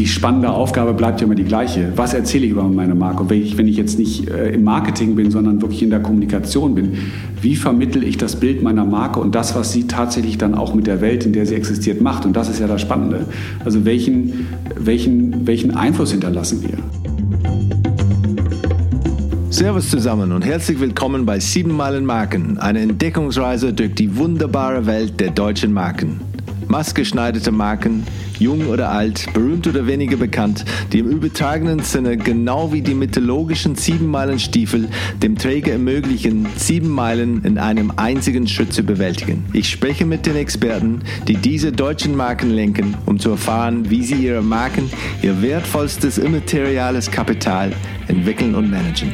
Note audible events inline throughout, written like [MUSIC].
die spannende Aufgabe bleibt ja immer die gleiche. Was erzähle ich über meine Marke? Wenn ich, wenn ich jetzt nicht äh, im Marketing bin, sondern wirklich in der Kommunikation bin, wie vermittel ich das Bild meiner Marke und das, was sie tatsächlich dann auch mit der Welt, in der sie existiert, macht? Und das ist ja das Spannende. Also welchen, welchen, welchen Einfluss hinterlassen wir? Servus zusammen und herzlich willkommen bei 7 Meilen Marken, eine Entdeckungsreise durch die wunderbare Welt der deutschen Marken. Maßgeschneiderte Marken, jung oder alt, berühmt oder weniger bekannt, die im übertragenen Sinne genau wie die mythologischen Sieben-Meilen-Stiefel dem Träger ermöglichen, sieben Meilen in einem einzigen Schritt zu bewältigen. Ich spreche mit den Experten, die diese deutschen Marken lenken, um zu erfahren, wie sie ihre Marken, ihr wertvollstes immateriales Kapital entwickeln und managen.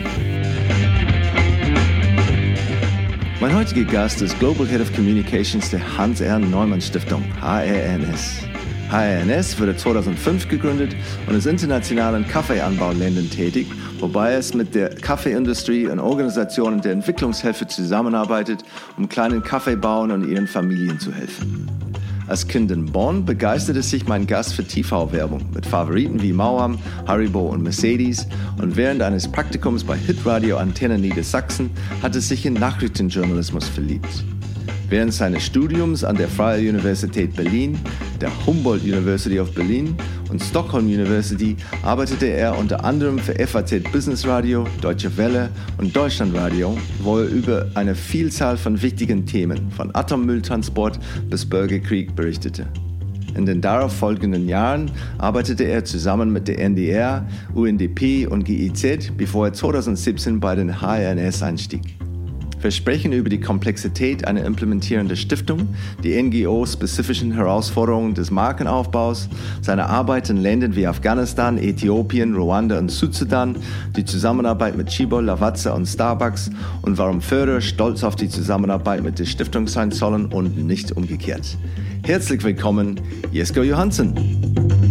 Mein heutiger Gast ist Global Head of Communications der Hans-R. Neumann Stiftung, HRNS. HRNS wurde 2005 gegründet und ist international in Kaffeeanbauländern tätig, wobei es mit der Kaffeeindustrie und Organisationen der Entwicklungshilfe zusammenarbeitet, um kleinen Kaffeebauern und ihren Familien zu helfen. Als Kind in Bonn begeisterte sich mein Gast für TV-Werbung mit Favoriten wie Mauam, Haribo und Mercedes und während eines Praktikums bei Hitradio Antenne Niedersachsen hat er sich in Nachrichtenjournalismus verliebt. Während seines Studiums an der Freie Universität Berlin, der Humboldt University of Berlin und Stockholm University arbeitete er unter anderem für FAZ Business Radio, Deutsche Welle und Deutschlandradio, wo er über eine Vielzahl von wichtigen Themen, von Atommülltransport bis Bürgerkrieg berichtete. In den darauf folgenden Jahren arbeitete er zusammen mit der NDR, UNDP und GIZ, bevor er 2017 bei den HRNS einstieg. Wir sprechen über die Komplexität einer implementierenden Stiftung, die NGO-spezifischen Herausforderungen des Markenaufbaus, seine Arbeit in Ländern wie Afghanistan, Äthiopien, Ruanda und Südsudan, die Zusammenarbeit mit Chibo, Lavazza und Starbucks und warum Förder stolz auf die Zusammenarbeit mit der Stiftung sein sollen und nicht umgekehrt. Herzlich willkommen, Jesko Johansen.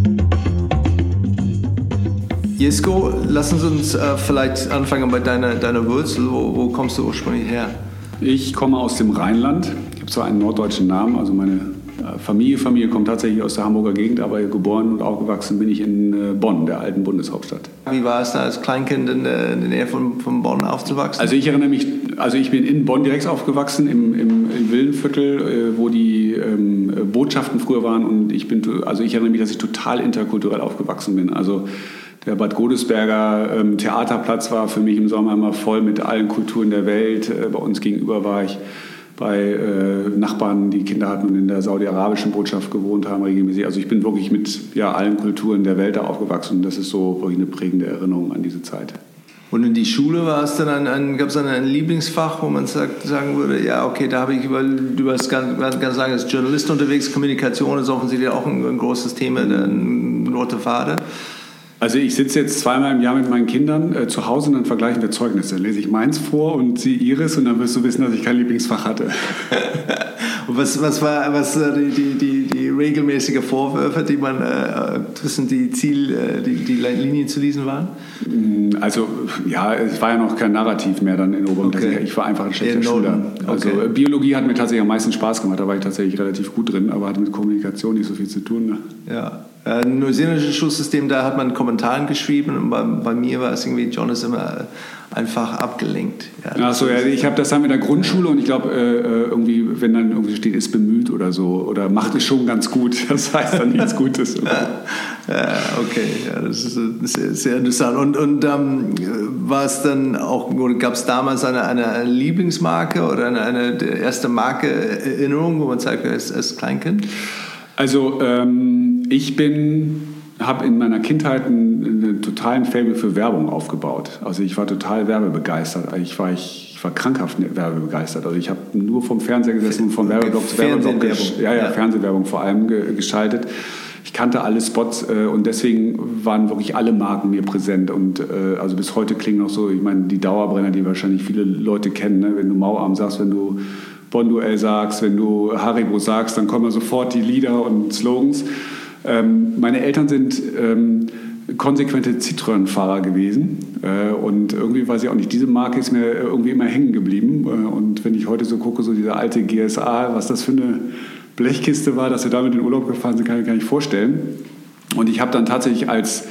Jesko, lassen Sie uns äh, vielleicht anfangen bei deiner, deiner Wurzel. Wo, wo, kommst du ursprünglich her? Ich komme aus dem Rheinland. Ich habe zwar einen norddeutschen Namen, also meine äh, Familie, Familie kommt tatsächlich aus der Hamburger Gegend, aber geboren und aufgewachsen bin ich in äh, Bonn, der alten Bundeshauptstadt. Wie war es da als Kleinkind in der, in der Nähe von, von Bonn aufzuwachsen? Also ich erinnere mich, also ich bin in Bonn direkt aufgewachsen, im, im, im Villenviertel, äh, wo die ähm, Botschaften früher waren und ich bin, also ich erinnere mich, dass ich total interkulturell aufgewachsen bin. Also der Bad Godesberger ähm, Theaterplatz war für mich im Sommer immer voll mit allen Kulturen der Welt. Äh, bei uns gegenüber war ich bei äh, Nachbarn, die Kinder hatten und in der saudi-arabischen Botschaft gewohnt haben regelmäßig. Also ich bin wirklich mit ja, allen Kulturen der Welt da aufgewachsen und das ist so wirklich eine prägende Erinnerung an diese Zeit. Und in die Schule war es dann ein, ein gab es dann ein Lieblingsfach, wo man sagt, sagen würde, ja okay, da habe ich über, über das ganz, ganz sagen, als Journalist unterwegs, Kommunikation ist offensichtlich auch ein, ein großes Thema, ein roter Faden. Also ich sitze jetzt zweimal im Jahr mit meinen Kindern äh, zu Hause und dann vergleichen wir Zeugnisse. Dann lese ich meins vor und sie ihres und dann wirst du wissen, dass ich kein Lieblingsfach hatte. [LAUGHS] und was, was war was äh, die, die, die, die regelmäßige Vorwürfe, die man äh, zwischen die Ziel, äh, die, die Linien zu lesen waren? Mm, also ja, es war ja noch kein Narrativ mehr dann in Oberung. Okay. Ich war einfach ein schlechter Schüler. Also okay. Biologie hat mir tatsächlich am meisten Spaß gemacht, da war ich tatsächlich relativ gut drin, aber hatte mit Kommunikation nicht so viel zu tun. Ne? Ja. Ein äh, neuseeländisches Schulsystem, da hat man Kommentaren geschrieben und bei, bei, mir war es irgendwie, John ist immer einfach abgelenkt. Ja, Achso, ja, ich habe das dann mit der Grundschule und ich glaube, äh, äh, irgendwie, wenn dann irgendwie steht, ist bemüht oder so oder macht es schon ganz gut, [LAUGHS] das heißt dann nichts Gutes. [LAUGHS] ja, okay, ja, das ist sehr, sehr interessant. Und, und ähm, war es dann auch, gab es damals eine, eine Lieblingsmarke oder eine, eine erste Marke Erinnerung, wo man sagt, als, als Kleinkind? Also, ähm, ich bin, habe in meiner Kindheit einen, einen totalen Fable für Werbung aufgebaut. Also ich war total werbebegeistert. Ich war, ich, ich war krankhaft werbebegeistert. Also ich habe nur vom Fernseher gesessen und vom Werbeblock zu Werbeblock, ja, ja, ja, Fernsehwerbung vor allem geschaltet. Ich kannte alle Spots äh, und deswegen waren wirklich alle Marken mir präsent. Und äh, also bis heute klingen noch so, ich meine, die Dauerbrenner, die wahrscheinlich viele Leute kennen, ne? wenn du Mauarm sagst, wenn du Bonduell sagst, wenn du Haribo sagst, dann kommen sofort die Lieder und Slogans. Ähm, meine Eltern sind ähm, konsequente Citroën-Fahrer gewesen äh, und irgendwie weiß ich auch nicht, diese Marke ist mir irgendwie immer hängen geblieben äh, und wenn ich heute so gucke, so diese alte GSA, was das für eine Blechkiste war, dass wir damit in Urlaub gefahren sind, kann ich gar nicht vorstellen. Und ich habe dann tatsächlich als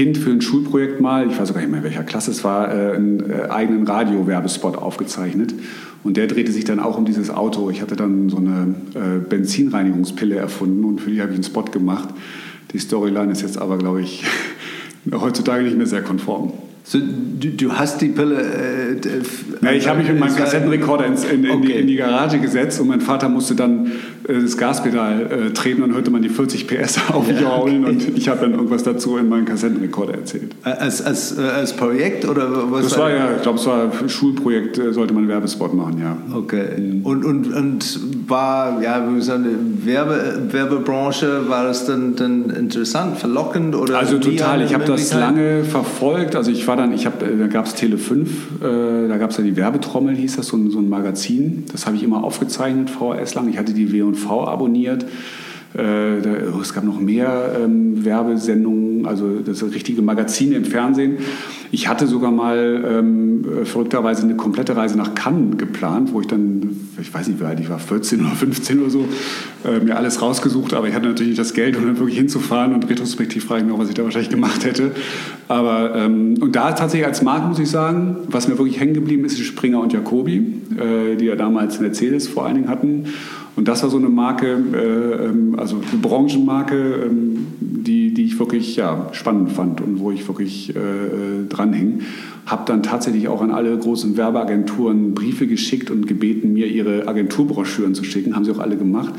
Kind für ein Schulprojekt mal, ich weiß gar nicht mehr, welcher Klasse es war, äh, einen äh, eigenen Radiowerbespot aufgezeichnet. Und der drehte sich dann auch um dieses Auto. Ich hatte dann so eine äh, Benzinreinigungspille erfunden und für die habe ich einen Spot gemacht. Die Storyline ist jetzt aber, glaube ich, [LAUGHS] heutzutage nicht mehr sehr konform. So, du, du, hast die Pille. Äh, ja, ich habe mich mit meinem Kassettenrekorder in, in, in, okay. die, in, die, Garage gesetzt und mein Vater musste dann äh, das Gaspedal äh, treten und hörte man die 40 PS [LAUGHS] aufjaulen ja, okay. und ich habe dann irgendwas dazu in meinem Kassettenrekorder erzählt. Als, als, äh, als Projekt oder was? Das war ja, ich glaube, es war ein Schulprojekt, äh, sollte man einen Werbespot machen, ja. Okay. Mhm. Und, und, und war, ja, wie gesagt, Werbe, Werbebranche, war das dann, dann interessant, verlockend oder? Also total, ich habe das lange verfolgt. Also ich war dann, ich habe, da gab es Tele 5, äh, da gab es ja die Werbetrommel, hieß das, so ein, so ein Magazin. Das habe ich immer aufgezeichnet, VHS lang. Ich hatte die W&V abonniert. Äh, da, oh, es gab noch mehr ähm, Werbesendungen, also das richtige Magazin im Fernsehen. Ich hatte sogar mal ähm, verrückterweise eine komplette Reise nach Cannes geplant, wo ich dann, ich weiß nicht, wie alt ich war, 14 oder 15 oder so, äh, mir alles rausgesucht, aber ich hatte natürlich nicht das Geld, um dann wirklich hinzufahren und retrospektiv frage ich mich auch, was ich da wahrscheinlich gemacht hätte. Aber, ähm, und da tatsächlich als Marke muss ich sagen, was mir wirklich hängen geblieben ist, ist Springer und Jacobi, äh, die ja damals Mercedes vor allen Dingen hatten. Und das war so eine Marke, äh, ähm, also eine Branchenmarke, ähm, die, die ich wirklich ja, spannend fand und wo ich wirklich äh, äh dranhing. Habe dann tatsächlich auch an alle großen Werbeagenturen Briefe geschickt und gebeten, mir ihre Agenturbroschüren zu schicken. Haben sie auch alle gemacht.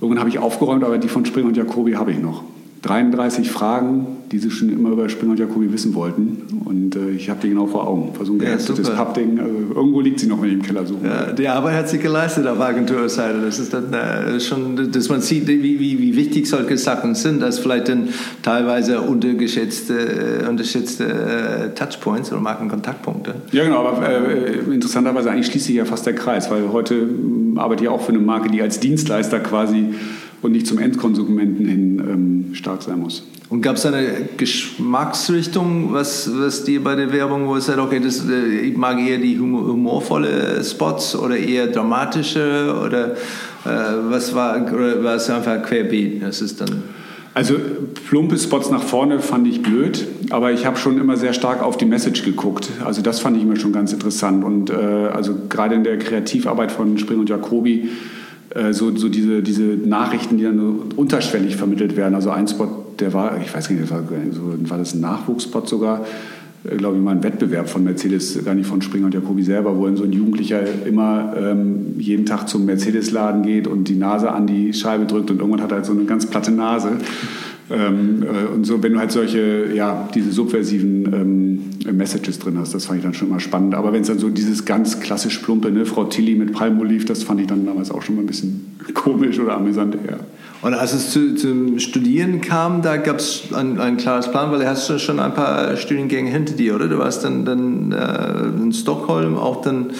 Irgendwann habe ich aufgeräumt, aber die von Springer und Jacobi habe ich noch. 33 Fragen, die sie schon immer über Springer und Jacobi wissen wollten. Und äh, ich habe die genau vor Augen. Versuchen so ein geheftetes ja, Pappding. Also irgendwo liegt sie noch, wenn ich im Keller suche. Ja, die Arbeit hat sich geleistet auf Agenturseite. Das ist dann äh, schon, dass man sieht, wie, wie, wie, wichtig solche Sachen sind, dass vielleicht dann teilweise untergeschätzte, äh, unterschätzte äh, Touchpoints oder Markenkontaktpunkte. Ja, genau. Aber äh, interessanterweise eigentlich schließt sich ja fast der Kreis, weil heute ähm, arbeite ich auch für eine Marke, die als Dienstleister quasi und nicht zum Endkonsumenten hin ähm, stark sein muss. Und gab es eine Geschmacksrichtung, was, was dir bei der Werbung, wo es sagt, okay, das, äh, ich mag eher die humorvolle Spots oder eher dramatische oder äh, was war, oder war es einfach querbeet? Das ist dann also plumpe Spots nach vorne fand ich blöd, aber ich habe schon immer sehr stark auf die Message geguckt. Also das fand ich immer schon ganz interessant. Und äh, also gerade in der Kreativarbeit von Spring und Jacobi so, so diese, diese Nachrichten, die dann unterschwellig vermittelt werden. Also ein Spot, der war, ich weiß nicht, war, war das ein Nachwuchsspot sogar, äh, glaube ich mal ein Wettbewerb von Mercedes, gar nicht von Springer und Jacobi selber, wo so ein Jugendlicher immer ähm, jeden Tag zum Mercedes-Laden geht und die Nase an die Scheibe drückt und irgendwann hat er halt so eine ganz platte Nase. Ähm, äh, und so, wenn du halt solche, ja, diese subversiven ähm, Messages drin hast, das fand ich dann schon immer spannend. Aber wenn es dann so dieses ganz klassisch plumpe, ne, Frau Tilly mit Palmoliv, das fand ich dann damals auch schon mal ein bisschen [LAUGHS] komisch oder amüsant eher. Und als es zu, zum Studieren kam, da gab es ein, ein, klares Plan, weil du hast schon ein paar Studiengänge hinter dir, oder? Du warst dann, dann äh, in Stockholm, auch dann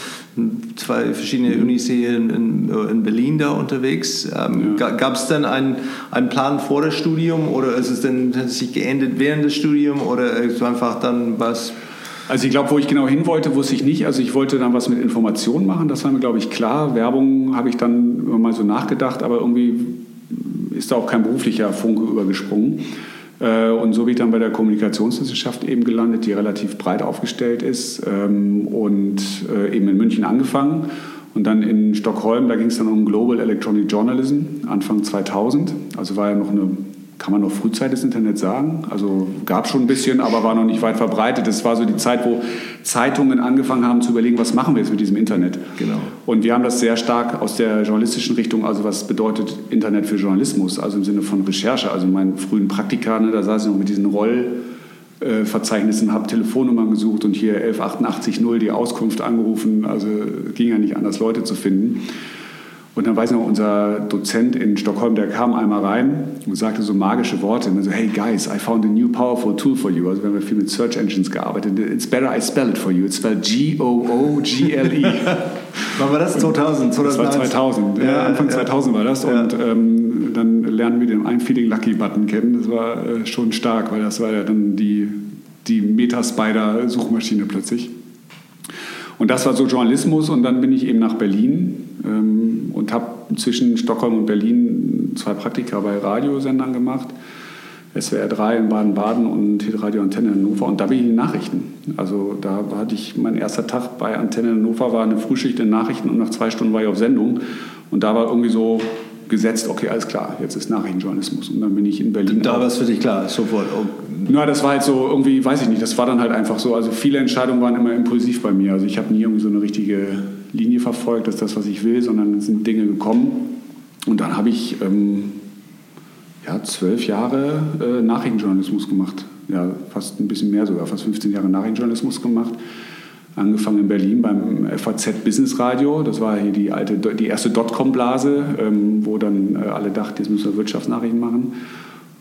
zwei verschiedene Unis hier in, in, in Berlin da unterwegs. Ähm, ja. Gab es dann einen, einen Plan vor dem Studium oder ist es dann hat es sich geendet während des Studiums oder ist einfach dann was? Also ich glaube, wo ich genau hin wollte, wusste ich nicht. Also ich wollte dann was mit Informationen machen, das war mir, glaube ich, klar. Werbung habe ich dann mal so nachgedacht, aber irgendwie ist da auch kein beruflicher Funke übergesprungen. Äh, und so bin ich dann bei der Kommunikationswissenschaft eben gelandet, die relativ breit aufgestellt ist ähm, und äh, eben in München angefangen. Und dann in Stockholm, da ging es dann um Global Electronic Journalism, Anfang 2000. Also war ja noch eine kann man noch Frühzeit des Internet sagen. Also gab schon ein bisschen, aber war noch nicht weit verbreitet. Das war so die Zeit, wo Zeitungen angefangen haben zu überlegen, was machen wir jetzt mit diesem Internet. Genau. Und wir haben das sehr stark aus der journalistischen Richtung, also was bedeutet Internet für Journalismus, also im Sinne von Recherche. Also in meinen frühen Praktika, ne, da saß ich noch mit diesen Rollverzeichnissen, habe Telefonnummern gesucht und hier 11880 die Auskunft angerufen. Also ging ja nicht anders, Leute zu finden. Und dann weiß ich noch, unser Dozent in Stockholm, der kam einmal rein und sagte so magische Worte. So, hey guys, I found a new powerful tool for you. Also wir haben viel mit Search Engines gearbeitet. It's better I spell it for you. It's spelled G-O-O-G-L-E. [LAUGHS] Wann war das? 2000? 2000 das war 2000. Ja, ja Anfang ja. 2000 war das. Und ähm, dann lernen wir den I'm Feeling Lucky Button kennen. Das war äh, schon stark, weil das war ja dann die, die Metaspider-Suchmaschine plötzlich. Und das war so Journalismus. Und dann bin ich eben nach Berlin und habe zwischen Stockholm und Berlin zwei Praktika bei Radiosendern gemacht. SWR 3 in Baden-Baden und Radio Antenne in Hannover und da bin ich in den Nachrichten. Also da hatte ich, mein erster Tag bei Antenne in Hannover war eine Frühschicht in Nachrichten und nach zwei Stunden war ich auf Sendung und da war irgendwie so gesetzt, okay, alles klar, jetzt ist Nachrichtenjournalismus. Und dann bin ich in Berlin. Da war es für dich klar, sofort. Oh. Na, das war halt so, irgendwie, weiß ich nicht, das war dann halt einfach so. Also viele Entscheidungen waren immer impulsiv bei mir. Also ich habe nie irgendwie so eine richtige Linie verfolgt, das ist das, was ich will, sondern es sind Dinge gekommen. Und dann habe ich ähm, ja, zwölf Jahre äh, Nachrichtenjournalismus gemacht. Ja, fast ein bisschen mehr sogar, fast 15 Jahre Nachrichtenjournalismus gemacht angefangen in Berlin beim FAZ Business Radio. Das war hier die, alte, die erste Dotcom-Blase, ähm, wo dann äh, alle dachten, jetzt müssen wir Wirtschaftsnachrichten machen.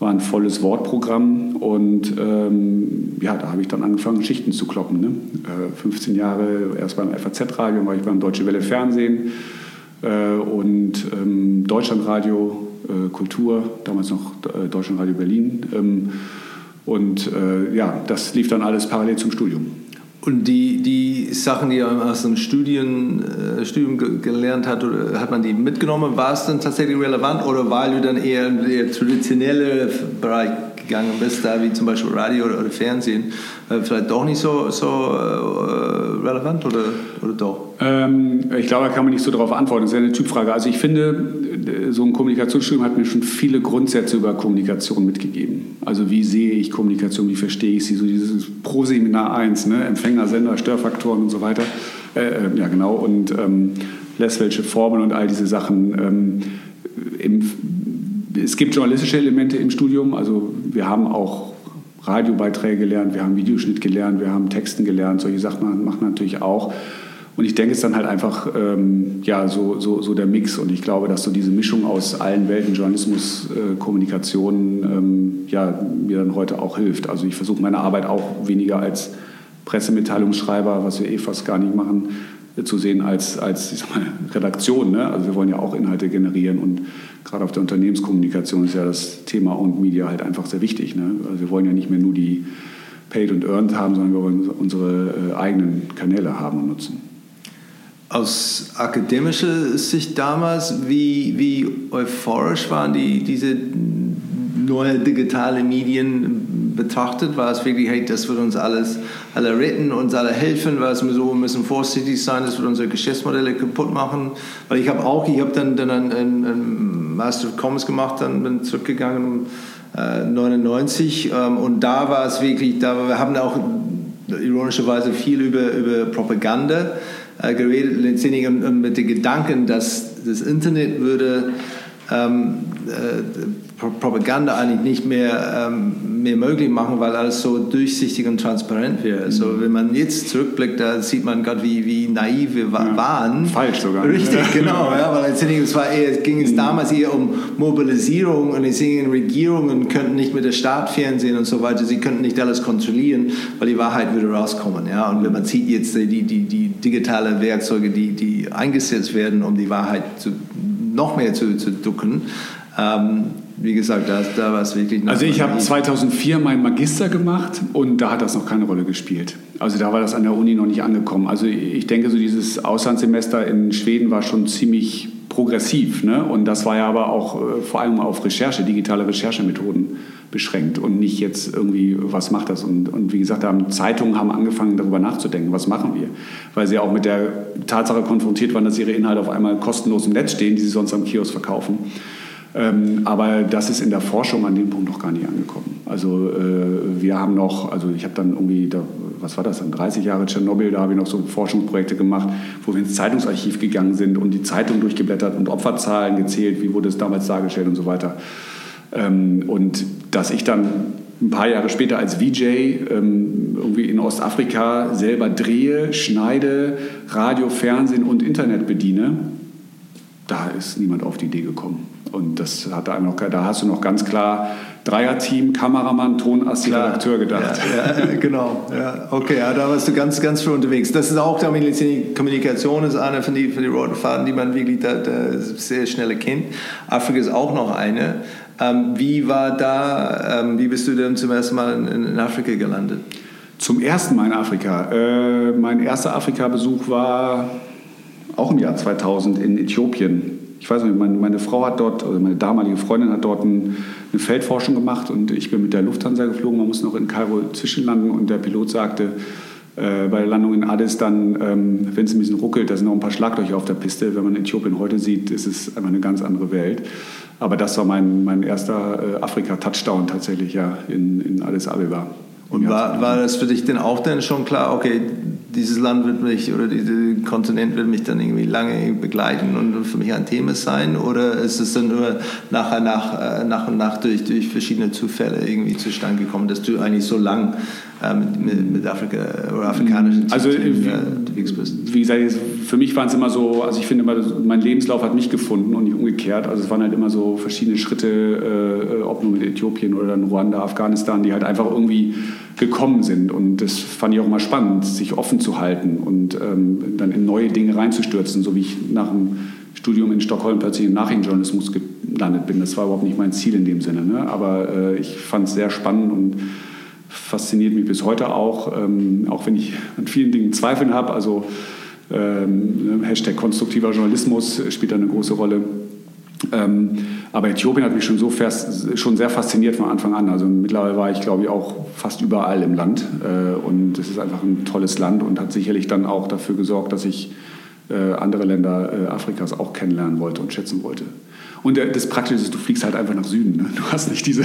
War ein volles Wortprogramm und ähm, ja, da habe ich dann angefangen, Schichten zu kloppen. Ne? Äh, 15 Jahre erst beim FAZ-Radio, war ich beim Deutsche Welle Fernsehen äh, und ähm, Deutschlandradio äh, Kultur, damals noch äh, Deutschlandradio Berlin. Ähm, und äh, ja, das lief dann alles parallel zum Studium. Und die, die Sachen, die er aus dem Studien, äh, Studium gelernt hat, hat man die mitgenommen? War es dann tatsächlich relevant oder weil du dann eher in der traditionelle Bereich gegangen bist, da wie zum Beispiel Radio oder, oder Fernsehen, äh, vielleicht doch nicht so, so äh, relevant oder, oder doch? Ähm, ich glaube, da kann man nicht so darauf antworten. Das ist ja eine Typfrage. Also ich finde, so ein Kommunikationsstudium hat mir schon viele Grundsätze über Kommunikation mitgegeben. Also wie sehe ich Kommunikation, wie verstehe ich sie, so dieses Pro-Seminar 1, ne? Empfänger, Sender, Störfaktoren und so weiter. Äh, äh, ja, genau. Und ähm, welche Formeln und all diese Sachen. Ähm, im, es gibt journalistische Elemente im Studium. Also wir haben auch Radiobeiträge gelernt, wir haben Videoschnitt gelernt, wir haben Texten gelernt. Solche Sachen machen natürlich auch. Und ich denke, es ist dann halt einfach ähm, ja, so, so, so der Mix. Und ich glaube, dass so diese Mischung aus allen Welten, Journalismus, äh, Kommunikation, ähm, ja, mir dann heute auch hilft. Also ich versuche meine Arbeit auch weniger als Pressemitteilungsschreiber, was wir eh fast gar nicht machen, zu sehen als, als mal, Redaktion. Ne? Also wir wollen ja auch Inhalte generieren und gerade auf der Unternehmenskommunikation ist ja das Thema und Media halt einfach sehr wichtig. Ne? Also wir wollen ja nicht mehr nur die Paid und Earned haben, sondern wir wollen unsere äh, eigenen Kanäle haben und nutzen. Aus akademischer Sicht damals, wie, wie euphorisch waren die, diese neue digitale Medien betrachtet? War es wirklich, hey, das wird uns alles alle retten, uns alle helfen? War es so, müssen vorsichtig sein, das wird unsere Geschäftsmodelle kaputt machen? Weil ich habe auch, ich habe dann, dann einen, einen Master of Commerce gemacht, dann bin zurückgegangen äh, 99 ähm, und da war es wirklich, da, wir haben auch ironischerweise viel über, über Propaganda äh, geredet, letztendlich mit dem Gedanken, dass das Internet würde ähm, äh, Propaganda eigentlich nicht mehr, ähm, mehr möglich machen, weil alles so durchsichtig und transparent wäre. Also mhm. wenn man jetzt zurückblickt, da sieht man gerade, wie, wie naiv wir ja. waren. Falsch sogar. Richtig, genau. Ja, weil letztendlich es war eher, ging es mhm. damals eher um Mobilisierung und deswegen Regierungen könnten nicht mit der Staat fernsehen und so weiter. Sie könnten nicht alles kontrollieren, weil die Wahrheit würde rauskommen. Ja? Und wenn man sieht jetzt die, die, die digitale Werkzeuge, die, die eingesetzt werden, um die Wahrheit zu, noch mehr zu, zu ducken, ähm, wie gesagt, da, da war es wirklich. Also ich habe 2004 meinen Magister gemacht und da hat das noch keine Rolle gespielt. Also da war das an der Uni noch nicht angekommen. Also ich denke, so dieses Auslandssemester in Schweden war schon ziemlich progressiv. Ne? Und das war ja aber auch äh, vor allem auf Recherche, digitale Recherchemethoden beschränkt und nicht jetzt irgendwie, was macht das? Und, und wie gesagt, haben Zeitungen haben angefangen, darüber nachzudenken, was machen wir? Weil sie auch mit der Tatsache konfrontiert waren, dass ihre Inhalte auf einmal kostenlos im Netz stehen, die sie sonst am Kiosk verkaufen. Ähm, aber das ist in der Forschung an dem Punkt noch gar nicht angekommen. Also äh, wir haben noch, also ich habe dann irgendwie, da, was war das dann, 30 Jahre Tschernobyl, da habe ich noch so Forschungsprojekte gemacht, wo wir ins Zeitungsarchiv gegangen sind und die Zeitung durchgeblättert und Opferzahlen gezählt, wie wurde es damals dargestellt und so weiter. Ähm, und dass ich dann ein paar Jahre später als VJ ähm, irgendwie in Ostafrika selber drehe, schneide, Radio, Fernsehen und Internet bediene, da ist niemand auf die Idee gekommen. Und das hat einem noch, da hast du noch ganz klar Dreierteam, Kameramann, Tonast, Redakteur gedacht. Ja, ja, genau. Ja, okay, ja, da warst du ganz, ganz früh unterwegs. Das ist auch die Kommunikation ist eine von den von die roten Faden, die man wirklich da, da sehr schnell erkennt. Afrika ist auch noch eine. Ähm, wie war da, ähm, wie bist du denn zum ersten Mal in, in Afrika gelandet? Zum ersten Mal in Afrika. Äh, mein erster Afrika-Besuch war auch im Jahr 2000 in Äthiopien ich weiß nicht, meine, meine Frau hat dort, also meine damalige Freundin hat dort ein, eine Feldforschung gemacht und ich bin mit der Lufthansa geflogen. Man muss noch in Kairo zwischenlanden und der Pilot sagte, äh, bei der Landung in Addis dann, ähm, wenn es ein bisschen ruckelt, da sind noch ein paar Schlaglöcher auf der Piste. Wenn man Äthiopien heute sieht, ist es einfach eine ganz andere Welt. Aber das war mein, mein erster äh, Afrika-Touchdown tatsächlich ja in, in Addis Abeba. Und war, war das für dich denn auch dann schon klar, okay, dieses Land wird mich oder dieser Kontinent wird mich dann irgendwie lange begleiten und für mich ein Thema sein? Oder ist es dann nur nachher nach, äh, nach und nach durch, durch verschiedene Zufälle irgendwie zustande gekommen, dass du eigentlich so lang äh, mit, mit, Afrika oder afrikanischen also, Themen äh, unterwegs bist? Wie gesagt, für mich waren es immer so, also ich finde immer, mein Lebenslauf hat mich gefunden und nicht umgekehrt. Also es waren halt immer so verschiedene Schritte, ob nur mit Äthiopien oder dann Ruanda, Afghanistan, die halt einfach irgendwie gekommen sind. Und das fand ich auch immer spannend, sich offen zu halten und ähm, dann in neue Dinge reinzustürzen, so wie ich nach dem Studium in Stockholm plötzlich im Nachrichtenjournalismus gelandet bin. Das war überhaupt nicht mein Ziel in dem Sinne. Ne? Aber äh, ich fand es sehr spannend und fasziniert mich bis heute auch, ähm, auch wenn ich an vielen Dingen Zweifeln habe. Also ähm, Hashtag konstruktiver Journalismus spielt da eine große Rolle. Ähm, aber Äthiopien hat mich schon, so fest, schon sehr fasziniert von Anfang an. Also mittlerweile war ich, glaube ich, auch fast überall im Land. Äh, und es ist einfach ein tolles Land und hat sicherlich dann auch dafür gesorgt, dass ich äh, andere Länder äh, Afrikas auch kennenlernen wollte und schätzen wollte. Und das Praktische ist, du fliegst halt einfach nach Süden. Ne? Du hast nicht diese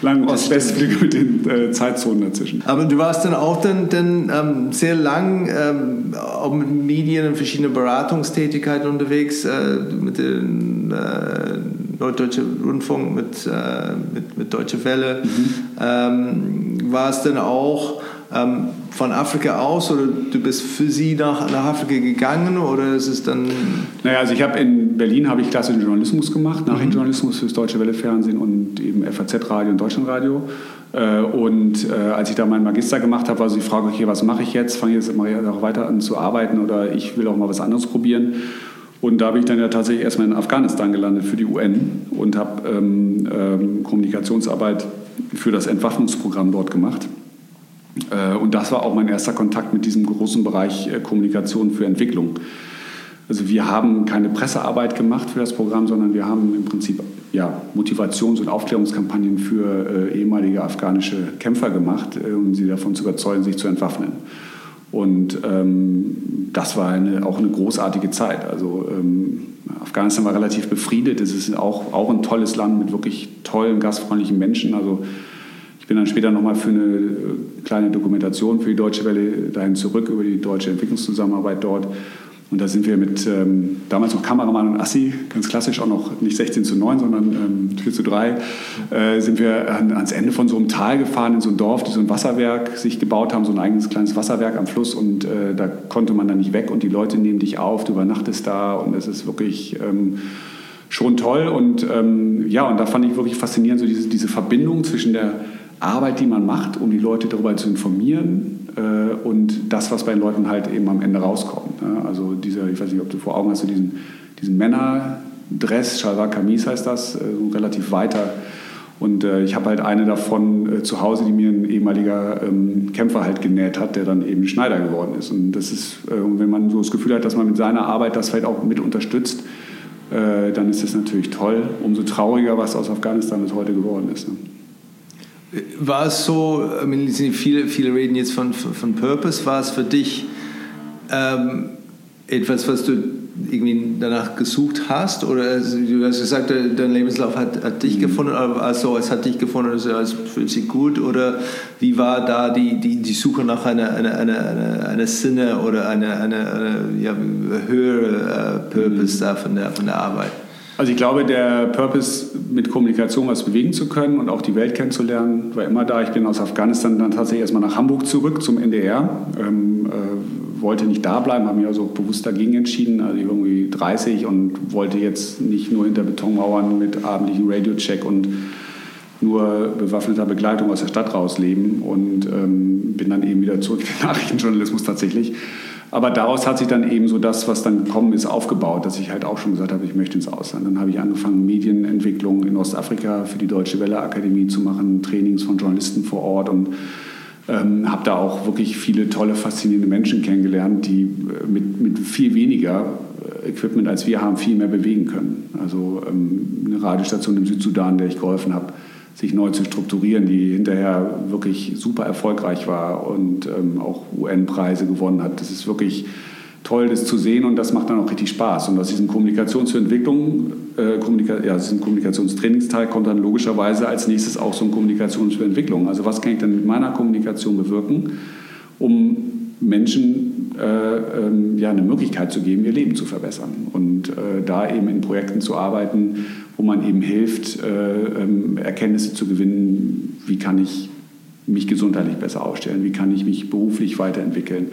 langen Ost-West-Flüge mit den äh, Zeitzonen dazwischen. Aber du warst dann auch dann, dann ähm, sehr lang ähm, auch mit Medien und verschiedenen Beratungstätigkeiten unterwegs, äh, mit äh, Norddeutsche Rundfunk, mit, äh, mit, mit Deutsche Welle. Mhm. Ähm, war es dann auch ähm, von Afrika aus oder du bist für sie nach, nach Afrika gegangen oder ist es dann... Naja, also ich habe in Berlin habe ich klassischen Journalismus gemacht, Nachrichtenjournalismus fürs Deutsche Welle Fernsehen und eben FAZ-Radio und Deutschlandradio. Äh, und äh, als ich da meinen Magister gemacht habe, war so die Frage, okay, was mache ich jetzt? Fange ich jetzt mal auch weiter an zu arbeiten oder ich will auch mal was anderes probieren. Und da bin ich dann ja tatsächlich erstmal in Afghanistan gelandet für die UN und habe ähm, ähm, Kommunikationsarbeit für das Entwaffnungsprogramm dort gemacht. Äh, und das war auch mein erster Kontakt mit diesem großen Bereich äh, Kommunikation für Entwicklung. Also wir haben keine Pressearbeit gemacht für das Programm, sondern wir haben im Prinzip ja, Motivations- und Aufklärungskampagnen für äh, ehemalige afghanische Kämpfer gemacht, äh, um sie davon zu überzeugen, sich zu entwaffnen. Und ähm, das war eine, auch eine großartige Zeit. Also ähm, Afghanistan war relativ befriedet. Es ist auch, auch ein tolles Land mit wirklich tollen, gastfreundlichen Menschen. Also ich bin dann später nochmal für eine äh, kleine Dokumentation für die Deutsche Welle dahin zurück über die deutsche Entwicklungszusammenarbeit dort. Und da sind wir mit ähm, damals noch Kameramann und Assi, ganz klassisch auch noch nicht 16 zu 9, sondern ähm, 4 zu 3, äh, sind wir an, ans Ende von so einem Tal gefahren in so ein Dorf, die so ein Wasserwerk sich gebaut haben, so ein eigenes kleines Wasserwerk am Fluss. Und äh, da konnte man dann nicht weg. Und die Leute nehmen dich auf, du übernachtest da. Und es ist wirklich... Ähm, schon toll. Und ähm, ja, und da fand ich wirklich faszinierend, so diese, diese Verbindung zwischen der Arbeit, die man macht, um die Leute darüber zu informieren und das, was bei den Leuten halt eben am Ende rauskommt. Ne? Also dieser, ich weiß nicht, ob du vor Augen hast, so diesen, diesen Männerdress, Shalwar Kamis heißt das, äh, so relativ weiter. Und äh, ich habe halt eine davon äh, zu Hause, die mir ein ehemaliger ähm, Kämpfer halt genäht hat, der dann eben Schneider geworden ist. Und das ist, äh, wenn man so das Gefühl hat, dass man mit seiner Arbeit das vielleicht auch mit unterstützt, äh, dann ist das natürlich toll. Umso trauriger, was aus Afghanistan bis heute geworden ist. War es so, viele, viele reden jetzt von, von Purpose, war es für dich ähm, etwas, was du irgendwie danach gesucht hast? Oder also, du hast gesagt, dein Lebenslauf hat, hat dich mhm. gefunden, also es hat dich gefunden, also es fühlt sich gut? Oder wie war da die, die, die Suche nach einer, einer, einer, einer, Sinne oder einer, einer, einer ja, höhere äh, Purpose mhm. da von der, von der Arbeit? Also ich glaube, der Purpose, mit Kommunikation was bewegen zu können und auch die Welt kennenzulernen, war immer da. Ich bin aus Afghanistan dann tatsächlich erstmal nach Hamburg zurück zum NDR. Ähm, äh, wollte nicht da bleiben, habe mich also bewusst dagegen entschieden. Also irgendwie 30 und wollte jetzt nicht nur hinter Betonmauern mit abendlichen Radiocheck und nur bewaffneter Begleitung aus der Stadt rausleben und ähm, bin dann eben wieder zurück in den Nachrichtenjournalismus tatsächlich. Aber daraus hat sich dann eben so das, was dann gekommen ist, aufgebaut, dass ich halt auch schon gesagt habe, ich möchte ins Ausland. Dann habe ich angefangen, Medienentwicklung in Ostafrika für die Deutsche Welle Akademie zu machen, Trainings von Journalisten vor Ort und ähm, habe da auch wirklich viele tolle, faszinierende Menschen kennengelernt, die äh, mit, mit viel weniger Equipment als wir haben, viel mehr bewegen können. Also ähm, eine Radiostation im Südsudan, der ich geholfen habe, sich neu zu strukturieren, die hinterher wirklich super erfolgreich war und ähm, auch UN-Preise gewonnen hat. Das ist wirklich toll, das zu sehen und das macht dann auch richtig Spaß. Und aus diesem Kommunikation zur Entwicklung, äh, Kommunika ja, diesem Kommunikationstrainingsteil kommt dann logischerweise als nächstes auch so ein Kommunikation zur Entwicklung. Also was kann ich denn mit meiner Kommunikation bewirken, um Menschen äh, ähm, ja, eine Möglichkeit zu geben, ihr Leben zu verbessern. Und äh, da eben in Projekten zu arbeiten, wo man eben hilft, äh, ähm, Erkenntnisse zu gewinnen, wie kann ich mich gesundheitlich besser aufstellen, wie kann ich mich beruflich weiterentwickeln.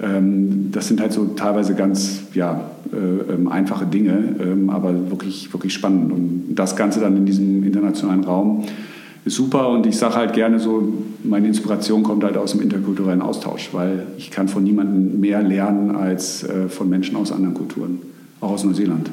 Ähm, das sind halt so teilweise ganz ja, äh, ähm, einfache Dinge, ähm, aber wirklich, wirklich spannend. Und das Ganze dann in diesem internationalen Raum ist super und ich sage halt gerne so, meine Inspiration kommt halt aus dem interkulturellen Austausch, weil ich kann von niemandem mehr lernen als äh, von Menschen aus anderen Kulturen, auch aus Neuseeland.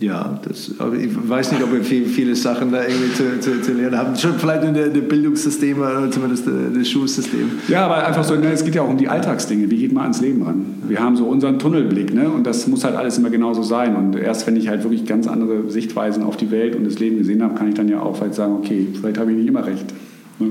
Ja, das, ich weiß nicht, ob wir viel, viele Sachen da irgendwie zu, zu, zu lernen haben. Schon vielleicht in der, Bildungssystem oder zumindest das Schulsystem. Ja, aber einfach so, ne, es geht ja auch um die Alltagsdinge. Wie geht man ans Leben ran? Wir haben so unseren Tunnelblick ne? und das muss halt alles immer genauso sein. Und erst wenn ich halt wirklich ganz andere Sichtweisen auf die Welt und das Leben gesehen habe, kann ich dann ja auch vielleicht sagen, okay, vielleicht habe ich nicht immer recht. Ne?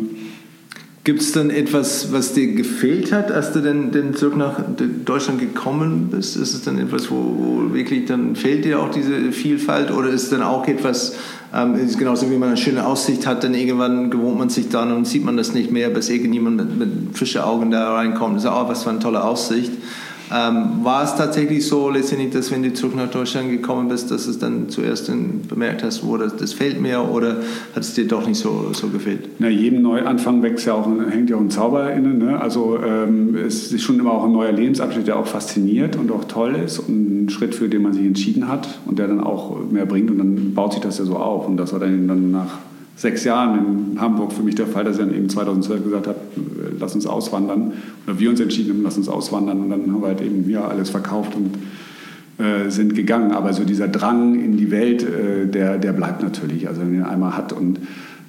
Gibt es denn etwas, was dir gefehlt hat, als du denn, denn zurück nach Deutschland gekommen bist? Ist es dann etwas, wo, wo wirklich dann fehlt dir auch diese Vielfalt oder ist es dann auch etwas, ähm, ist genauso wie man eine schöne Aussicht hat, dann irgendwann gewohnt man sich dann und sieht man das nicht mehr, bis irgendjemand mit, mit frischen Augen da reinkommt und sagt, oh, was für eine tolle Aussicht. Ähm, war es tatsächlich so letztendlich, dass wenn du zurück nach Deutschland gekommen bist, dass es dann zuerst dann bemerkt hast, wo das, das fehlt mir oder hat es dir doch nicht so, so gefehlt? Na, jedem Neuanfang wächst ja auch, hängt ja auch ein Zauber innen. Ne? Also ähm, es ist schon immer auch ein neuer Lebensabschnitt, der auch fasziniert und auch toll ist und ein Schritt, für den man sich entschieden hat und der dann auch mehr bringt und dann baut sich das ja so auf und das war dann, dann nach sechs Jahren in Hamburg für mich der Fall, dass ich dann eben 2012 gesagt habe, lass uns auswandern. Oder wir uns entschieden haben, lass uns auswandern. Und dann haben wir halt eben ja, alles verkauft und äh, sind gegangen. Aber so dieser Drang in die Welt, äh, der, der bleibt natürlich. Also wenn man ihn einmal hat und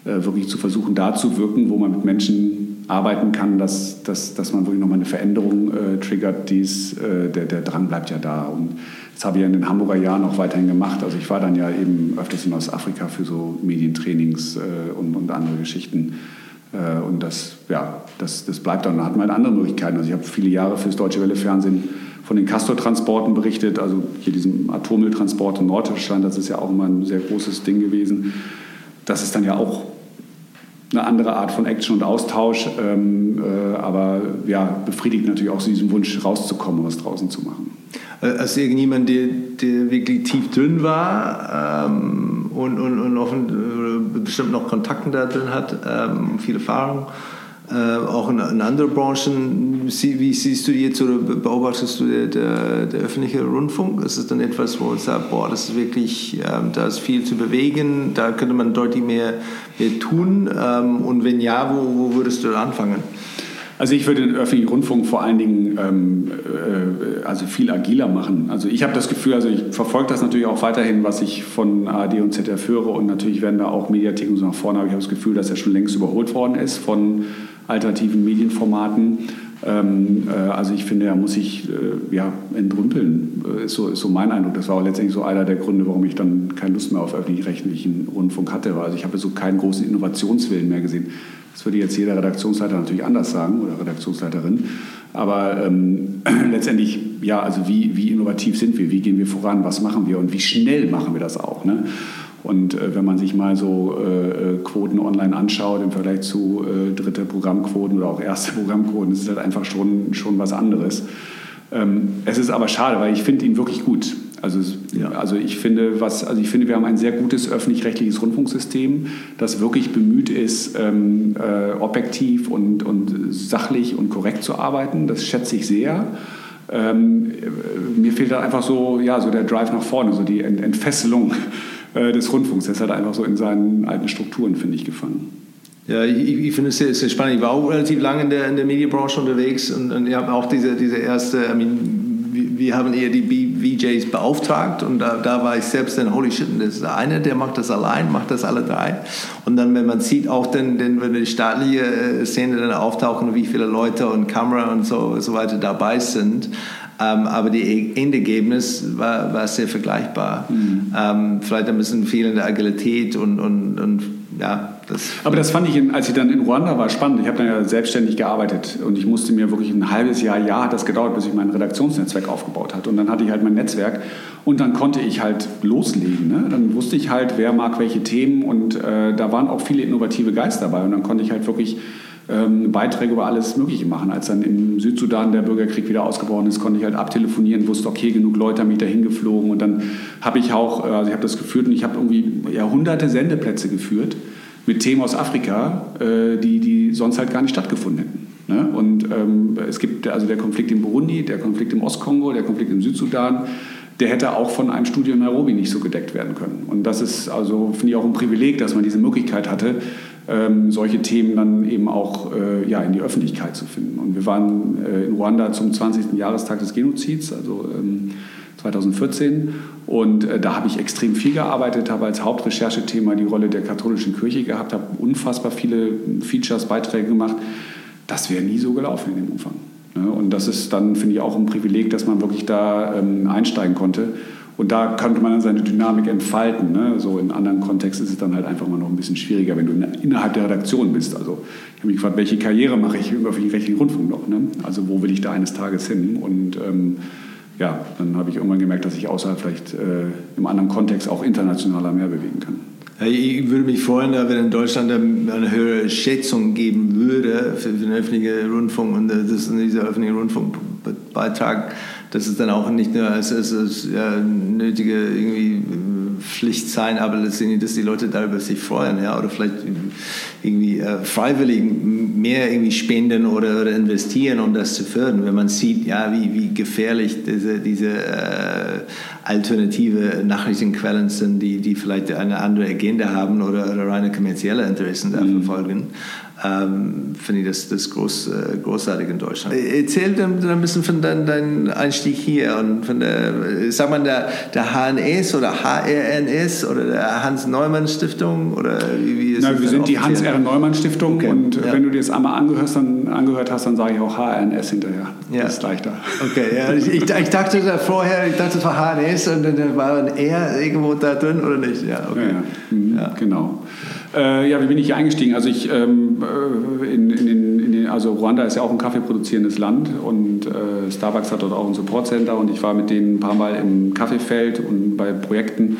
äh, wirklich zu versuchen, da zu wirken, wo man mit Menschen arbeiten kann, dass, dass, dass man wirklich nochmal eine Veränderung äh, triggert, dies, äh, der, der Drang bleibt ja da. Und das habe ich in den Hamburger Jahren auch weiterhin gemacht. Also ich war dann ja eben öfters in Ostafrika für so Medientrainings äh, und, und andere Geschichten. Äh, und das, ja, das, das bleibt dann. Da hat man halt andere Möglichkeiten. Also ich habe viele Jahre für das Deutsche Welle Fernsehen von den Castor-Transporten berichtet, also hier diesem Atommülltransport in Norddeutschland, das ist ja auch immer ein sehr großes Ding gewesen. Das ist dann ja auch eine andere Art von Action und Austausch, ähm, äh, aber ja, befriedigt natürlich auch so diesen Wunsch, rauszukommen und was draußen zu machen. Äh, als irgendjemand, der, der wirklich tief drin war ähm, und, und, und offen, äh, bestimmt noch Kontakte da drin hat, ähm, viel Erfahrung, äh, auch in, in anderen Branchen. Wie siehst du jetzt oder beobachtest du der, der, der öffentliche Rundfunk? Ist es dann etwas, wo du sagst, boah, das ist wirklich, ähm, da ist viel zu bewegen, da könnte man deutlich mehr, mehr tun? Ähm, und wenn ja, wo, wo würdest du anfangen? Also ich würde den öffentlichen Rundfunk vor allen Dingen ähm, äh, also viel agiler machen. Also ich habe das Gefühl, also ich verfolge das natürlich auch weiterhin, was ich von ARD und ZDF höre und natürlich werden da auch Mediatheken so nach vorne, aber ich habe das Gefühl, dass er schon längst überholt worden ist von alternativen Medienformaten. Ähm, äh, also ich finde, er muss sich äh, ja, entrümpeln, äh, ist, so, ist so mein Eindruck. Das war auch letztendlich so einer der Gründe, warum ich dann keine Lust mehr auf öffentlich-rechtlichen Rundfunk hatte. Also ich habe so keinen großen Innovationswillen mehr gesehen. Das würde jetzt jeder Redaktionsleiter natürlich anders sagen oder Redaktionsleiterin. Aber ähm, [CLEARS THROAT] letztendlich, ja, also wie, wie innovativ sind wir, wie gehen wir voran, was machen wir und wie schnell machen wir das auch. Ne? Und äh, wenn man sich mal so äh, äh Quoten online anschaut im Vergleich zu äh, dritte Programmquoten oder auch erste [LAUGHS] Programmquoten, ist es halt einfach schon, schon was anderes. Ähm, es ist aber schade, weil ich finde ihn wirklich gut. Also, ja. also ich finde, was, also ich finde, wir haben ein sehr gutes öffentlich-rechtliches Rundfunksystem, das wirklich bemüht ist, ähm, äh, objektiv und, und sachlich und korrekt zu arbeiten. Das schätze ich sehr. Ähm, mir fehlt da einfach so, ja, so der Drive nach vorne, so die Ent Entfesselung äh, des Rundfunks. Der ist halt einfach so in seinen alten Strukturen, finde ich, gefangen. Ja, ich, ich finde es sehr, sehr, spannend. Ich war auch relativ lange in der, in der Medienbranche unterwegs und, und ich habe auch diese, diese erste, I mean, wir haben eher die VJs beauftragt und da, da war ich selbst dann, holy shit, das ist der eine, der macht das allein, macht das alle drei. Und dann, wenn man sieht, auch dann, dann wenn die staatliche äh, Szene dann auftauchen, wie viele Leute und Kamera und so, so weiter dabei sind, Ähm, aber das e-, Endergebnis war, war sehr vergleichbar. Mhm. Ähm, vielleicht ein bisschen fehlende Agilität und, und, und ja, das Aber das fand ich, in, als ich dann in Ruanda war, spannend. Ich habe dann ja selbstständig gearbeitet und ich musste mir wirklich ein halbes Jahr, Jahr hat das gedauert, bis ich mein Redaktionsnetzwerk aufgebaut hatte. Und dann hatte ich halt mein Netzwerk und dann konnte ich halt loslegen. Ne? Dann wusste ich halt, wer mag welche Themen und äh, da waren auch viele innovative Geister dabei. Und dann konnte ich halt wirklich ähm, Beiträge über alles Mögliche machen. Als dann im Südsudan der Bürgerkrieg wieder ausgebrochen ist, konnte ich halt abtelefonieren, wusste, okay, genug Leute haben mich da hingeflogen. Und dann habe ich auch, äh, also ich habe das geführt und ich habe irgendwie ja, hunderte Sendeplätze geführt mit Themen aus Afrika, äh, die, die sonst halt gar nicht stattgefunden hätten. Ne? Und ähm, es gibt also der Konflikt in Burundi, der Konflikt im Ostkongo, der Konflikt im Südsudan, der hätte auch von einem Studio in Nairobi nicht so gedeckt werden können. Und das ist also, finde ich, auch ein Privileg, dass man diese Möglichkeit hatte, ähm, solche Themen dann eben auch äh, ja, in die Öffentlichkeit zu finden. Und wir waren äh, in Ruanda zum 20. Jahrestag des Genozids, also ähm, 2014. Und äh, da habe ich extrem viel gearbeitet, habe als Hauptrecherchethema die Rolle der katholischen Kirche gehabt, habe unfassbar viele Features, Beiträge gemacht. Das wäre nie so gelaufen in dem Umfang. Ne? Und das ist dann, finde ich, auch ein Privileg, dass man wirklich da ähm, einsteigen konnte. Und da könnte man dann seine Dynamik entfalten. Ne? So in anderen Kontexten ist es dann halt einfach mal noch ein bisschen schwieriger, wenn du innerhalb der Redaktion bist. Also ich habe mich gefragt, welche Karriere mache ich im öffentlich-rechtlichen Rundfunk noch? Ne? Also wo will ich da eines Tages hin? Und ähm, ja, dann habe ich irgendwann gemerkt, dass ich außerhalb vielleicht äh, im anderen Kontext auch internationaler mehr bewegen kann. Ich würde mich freuen, wenn in Deutschland eine höhere Schätzung geben würde für den öffentlichen Rundfunk und das ist dieser öffentliche Rundfunkbeitrag, dass es dann auch nicht nur als, als, als ja, nötige irgendwie Pflicht sein, aber letztendlich, dass die Leute darüber sich freuen, ja, oder vielleicht irgendwie äh, freiwillig mehr irgendwie spenden oder, oder, investieren, um das zu fördern, wenn man sieht, ja, wie, wie gefährlich diese, diese äh, alternative Nachrichtenquellen sind, die, die vielleicht eine andere Agenda haben oder, oder reine kommerzielle Interessen da mhm. Ähm, finde ich das, das groß, äh, großartig in Deutschland. Erzähl dann ein bisschen von deinem dein Einstieg hier und von der, sag mal, der, der HNS oder HRNS oder der Hans-Neumann-Stiftung oder wie, wie ist Na, Wir sind die Hans-R-Neumann-Stiftung okay. und ja. wenn du dir das einmal angehört, dann, angehört hast, dann sage ich auch HRNS hinterher. Ja. Das ist leichter. Okay, ja, ich, ich, dachte da vorher, ich dachte es war HNS und dann war ein R irgendwo da drin oder nicht? Ja, okay. Ja, mhm, genau. Äh, ja, wie bin ich hier eingestiegen? Also ich ähm, äh, in, in, den, in den, also Ruanda ist ja auch ein kaffeeproduzierendes Land und äh, Starbucks hat dort auch ein Supportcenter und ich war mit denen ein paar Mal im Kaffeefeld und bei Projekten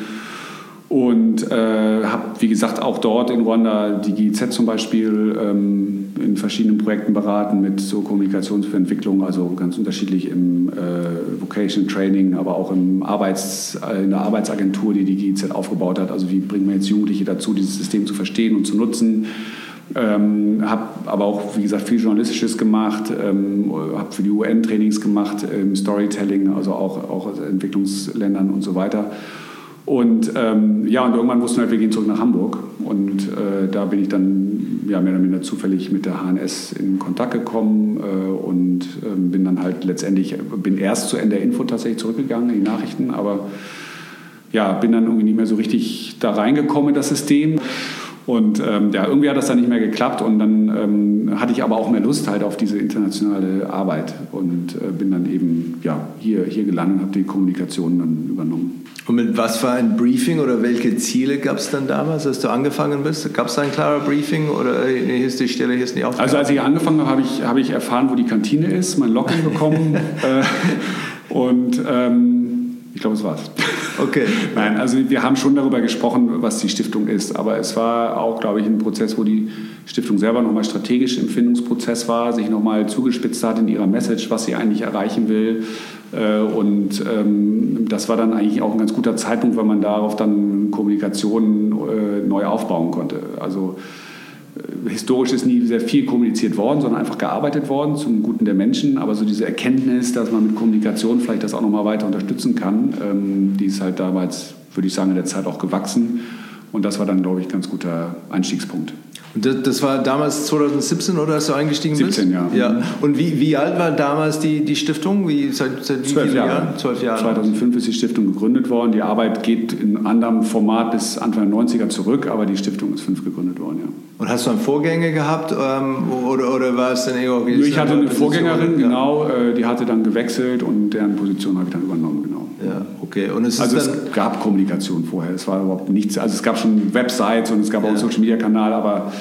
und äh, habe, wie gesagt, auch dort in Ruanda die GIZ zum Beispiel ähm, in verschiedenen Projekten beraten mit so Kommunikation für Entwicklung, also ganz unterschiedlich im äh, Vocation Training, aber auch im Arbeits, in der Arbeitsagentur, die die GIZ aufgebaut hat. Also wie bringen wir jetzt Jugendliche dazu, dieses System zu verstehen und zu nutzen. Ähm, habe aber auch, wie gesagt, viel Journalistisches gemacht, ähm, habe für die UN Trainings gemacht, im Storytelling, also auch, auch aus Entwicklungsländern und so weiter. Und ähm, ja, und irgendwann wussten wir halt, wir gehen zurück nach Hamburg. Und äh, da bin ich dann ja, mehr oder minder zufällig mit der HNS in Kontakt gekommen äh, und äh, bin dann halt letztendlich, bin erst zu NDR Info tatsächlich zurückgegangen in die Nachrichten, aber ja, bin dann irgendwie nicht mehr so richtig da reingekommen in das System. Und ähm, ja, irgendwie hat das dann nicht mehr geklappt und dann ähm, hatte ich aber auch mehr Lust halt auf diese internationale Arbeit und äh, bin dann eben ja, hier, hier gelandet und habe die Kommunikation dann übernommen. Und mit was für ein Briefing oder welche Ziele gab es dann damals, als du angefangen bist? Gab es ein klarer Briefing oder äh, hier ist die Stelle, hier ist die Aufgabe? Also als ich angefangen habe, habe ich, hab ich erfahren, wo die Kantine ist, mein Login bekommen [LAUGHS] äh, und ähm, glaube, es war's. Okay. Nein, also wir haben schon darüber gesprochen, was die Stiftung ist, aber es war auch, glaube ich, ein Prozess, wo die Stiftung selber nochmal strategisch im Findungsprozess war, sich nochmal zugespitzt hat in ihrer Message, was sie eigentlich erreichen will. Äh, und ähm, das war dann eigentlich auch ein ganz guter Zeitpunkt, weil man darauf dann Kommunikation äh, neu aufbauen konnte. Also historisch ist nie sehr viel kommuniziert worden, sondern einfach gearbeitet worden zum Guten der Menschen. Aber so diese Erkenntnis, dass man mit Kommunikation vielleicht das auch nochmal weiter unterstützen kann, ähm, die ist halt damals, würde ich sagen, in der Zeit auch gewachsen. Und das war dann, glaube ich, ein ganz guter Einstiegspunkt. Das, war damals 2017 oder hast du eingestiegen 17, bist? 17, ja. ja. Und wie, wie alt war damals die, die Stiftung? Wie, seit, seit Zwölf Jahre. Jahren? Zwölf Jahre. 2005 ist die Stiftung gegründet worden. Die Arbeit geht in anderem Format bis Anfang der 90er zurück, aber die Stiftung ist fünf gegründet worden, ja. Und hast du einen Vorgänger gehabt ähm, oder, oder war es dann irgendwie... Ich hatte eine Vorgängerin, genau, äh, die hatte dann gewechselt und deren Position habe ich dann übernommen, genau. Ja, okay. Und es also es gab Kommunikation vorher, es war überhaupt nichts, also es gab schon Websites und es gab auch einen Social-Media-Kanal, aber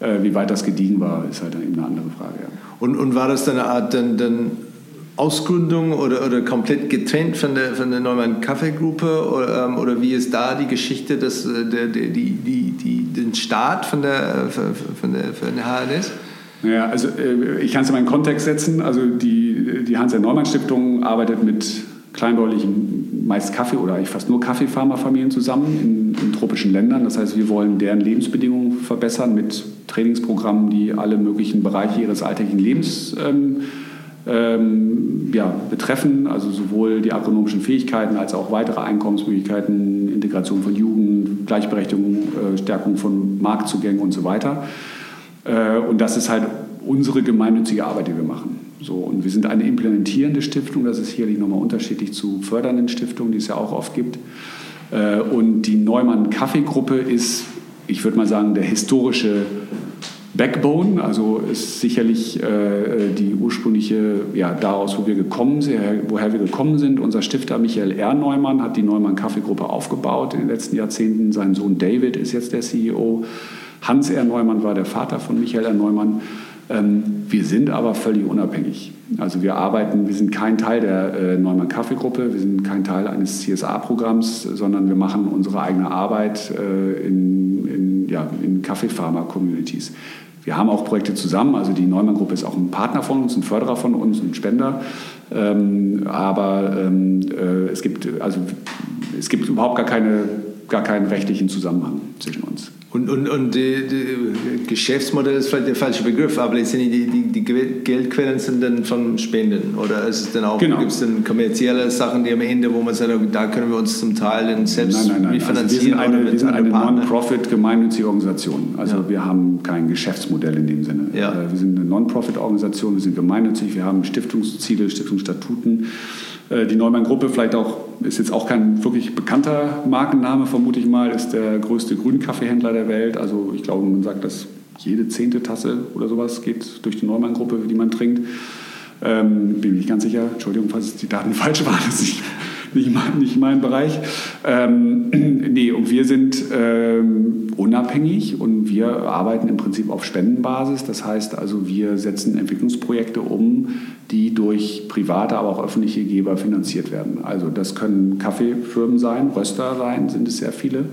äh, wie weit das gediegen war, ist halt dann eben eine andere Frage. Ja. Und, und war das dann eine Art dann, dann Ausgründung oder, oder komplett getrennt von der, von der Neumann Kaffeegruppe oder, ähm, oder wie ist da die Geschichte, dass, äh, der, der, die, die, die, den Start von der, von der, von der HNS? Naja, also äh, ich kann es in meinen Kontext setzen. Also die, die Hans-Neumann-Stiftung arbeitet mit kleinbäuerlichen, meist Kaffee- oder eigentlich fast nur Kaffeefarmerfamilien zusammen in, in, tropischen Ländern. Das heißt, wir wollen deren Lebensbedingungen verbessern mit Trainingsprogrammen, die alle möglichen Bereiche ihres alltäglichen Lebens ähm, ähm, ja, betreffen, also sowohl die agronomischen Fähigkeiten als auch weitere Einkommensmöglichkeiten, Integration von Jugend, Gleichberechtigung, äh, Stärkung von Marktzugängen und so weiter. Äh, und das ist halt unsere gemeinnützige Arbeit, die wir machen. So, und wir sind eine implementierende Stiftung, das ist sicherlich nochmal unterschiedlich zu fördernden Stiftungen, die es ja auch oft gibt. Äh, und die Neumann-Kaffee-Gruppe ist, ich würde mal sagen, der historische Backbone, also ist sicherlich äh, die ursprüngliche, ja, daraus, wo wir gekommen sind, woher wir gekommen sind. Unser Stifter Michael R. Neumann hat die Neumann Kaffeegruppe aufgebaut in den letzten Jahrzehnten. Sein Sohn David ist jetzt der CEO. Hans R. Neumann war der Vater von Michael R. Neumann. Ähm, wir sind aber völlig unabhängig. Also wir arbeiten, wir sind kein Teil der äh, Neumann Kaffeegruppe, wir sind kein Teil eines CSA-Programms, sondern wir machen unsere eigene Arbeit äh, in, in, ja, in Kaffeefarmer-Communities. Wir haben auch Projekte zusammen, also die Neumann-Gruppe ist auch ein Partner von uns, ein Förderer von uns, ein Spender. Ähm, aber ähm, äh, es, gibt, also, es gibt überhaupt gar, keine, gar keinen rechtlichen Zusammenhang zwischen uns. Und, und, und die, die Geschäftsmodell ist vielleicht der falsche Begriff, aber letztendlich die, die, die Geldquellen sind dann von Spenden oder ist es dann auch, genau. gibt es dann kommerzielle Sachen, die am Ende, wo man sagt, da können wir uns zum Teil dann selbst nein, nein, nein. finanzieren? Also wir sind eine, wir sind eine Non-Profit gemeinnützige Organisation. Also ja. wir haben kein Geschäftsmodell in dem Sinne. Ja. Äh, wir sind eine Non-Profit Organisation, wir sind gemeinnützig, wir haben Stiftungsziele, Stiftungsstatuten. Äh, die Neumann-Gruppe vielleicht auch, ist jetzt auch kein wirklich bekannter Markenname, vermute ich mal, ist der größte Grünkaffeehändler der Welt. Also ich glaube, man sagt, dass jede zehnte Tasse oder sowas geht durch die Neumann-Gruppe, die man trinkt. Ähm, bin ich ganz sicher. Entschuldigung, falls die Daten [LAUGHS] falsch waren. Das ist [LAUGHS] nicht, mein, nicht mein Bereich. Ähm, [CLEARS THROAT] nee, und wir sind ähm, unabhängig und wir arbeiten im Prinzip auf Spendenbasis. Das heißt also, wir setzen Entwicklungsprojekte um, die durch private, aber auch öffentliche Geber finanziert werden. Also das können Kaffeefirmen sein, Röster sein, sind es sehr viele.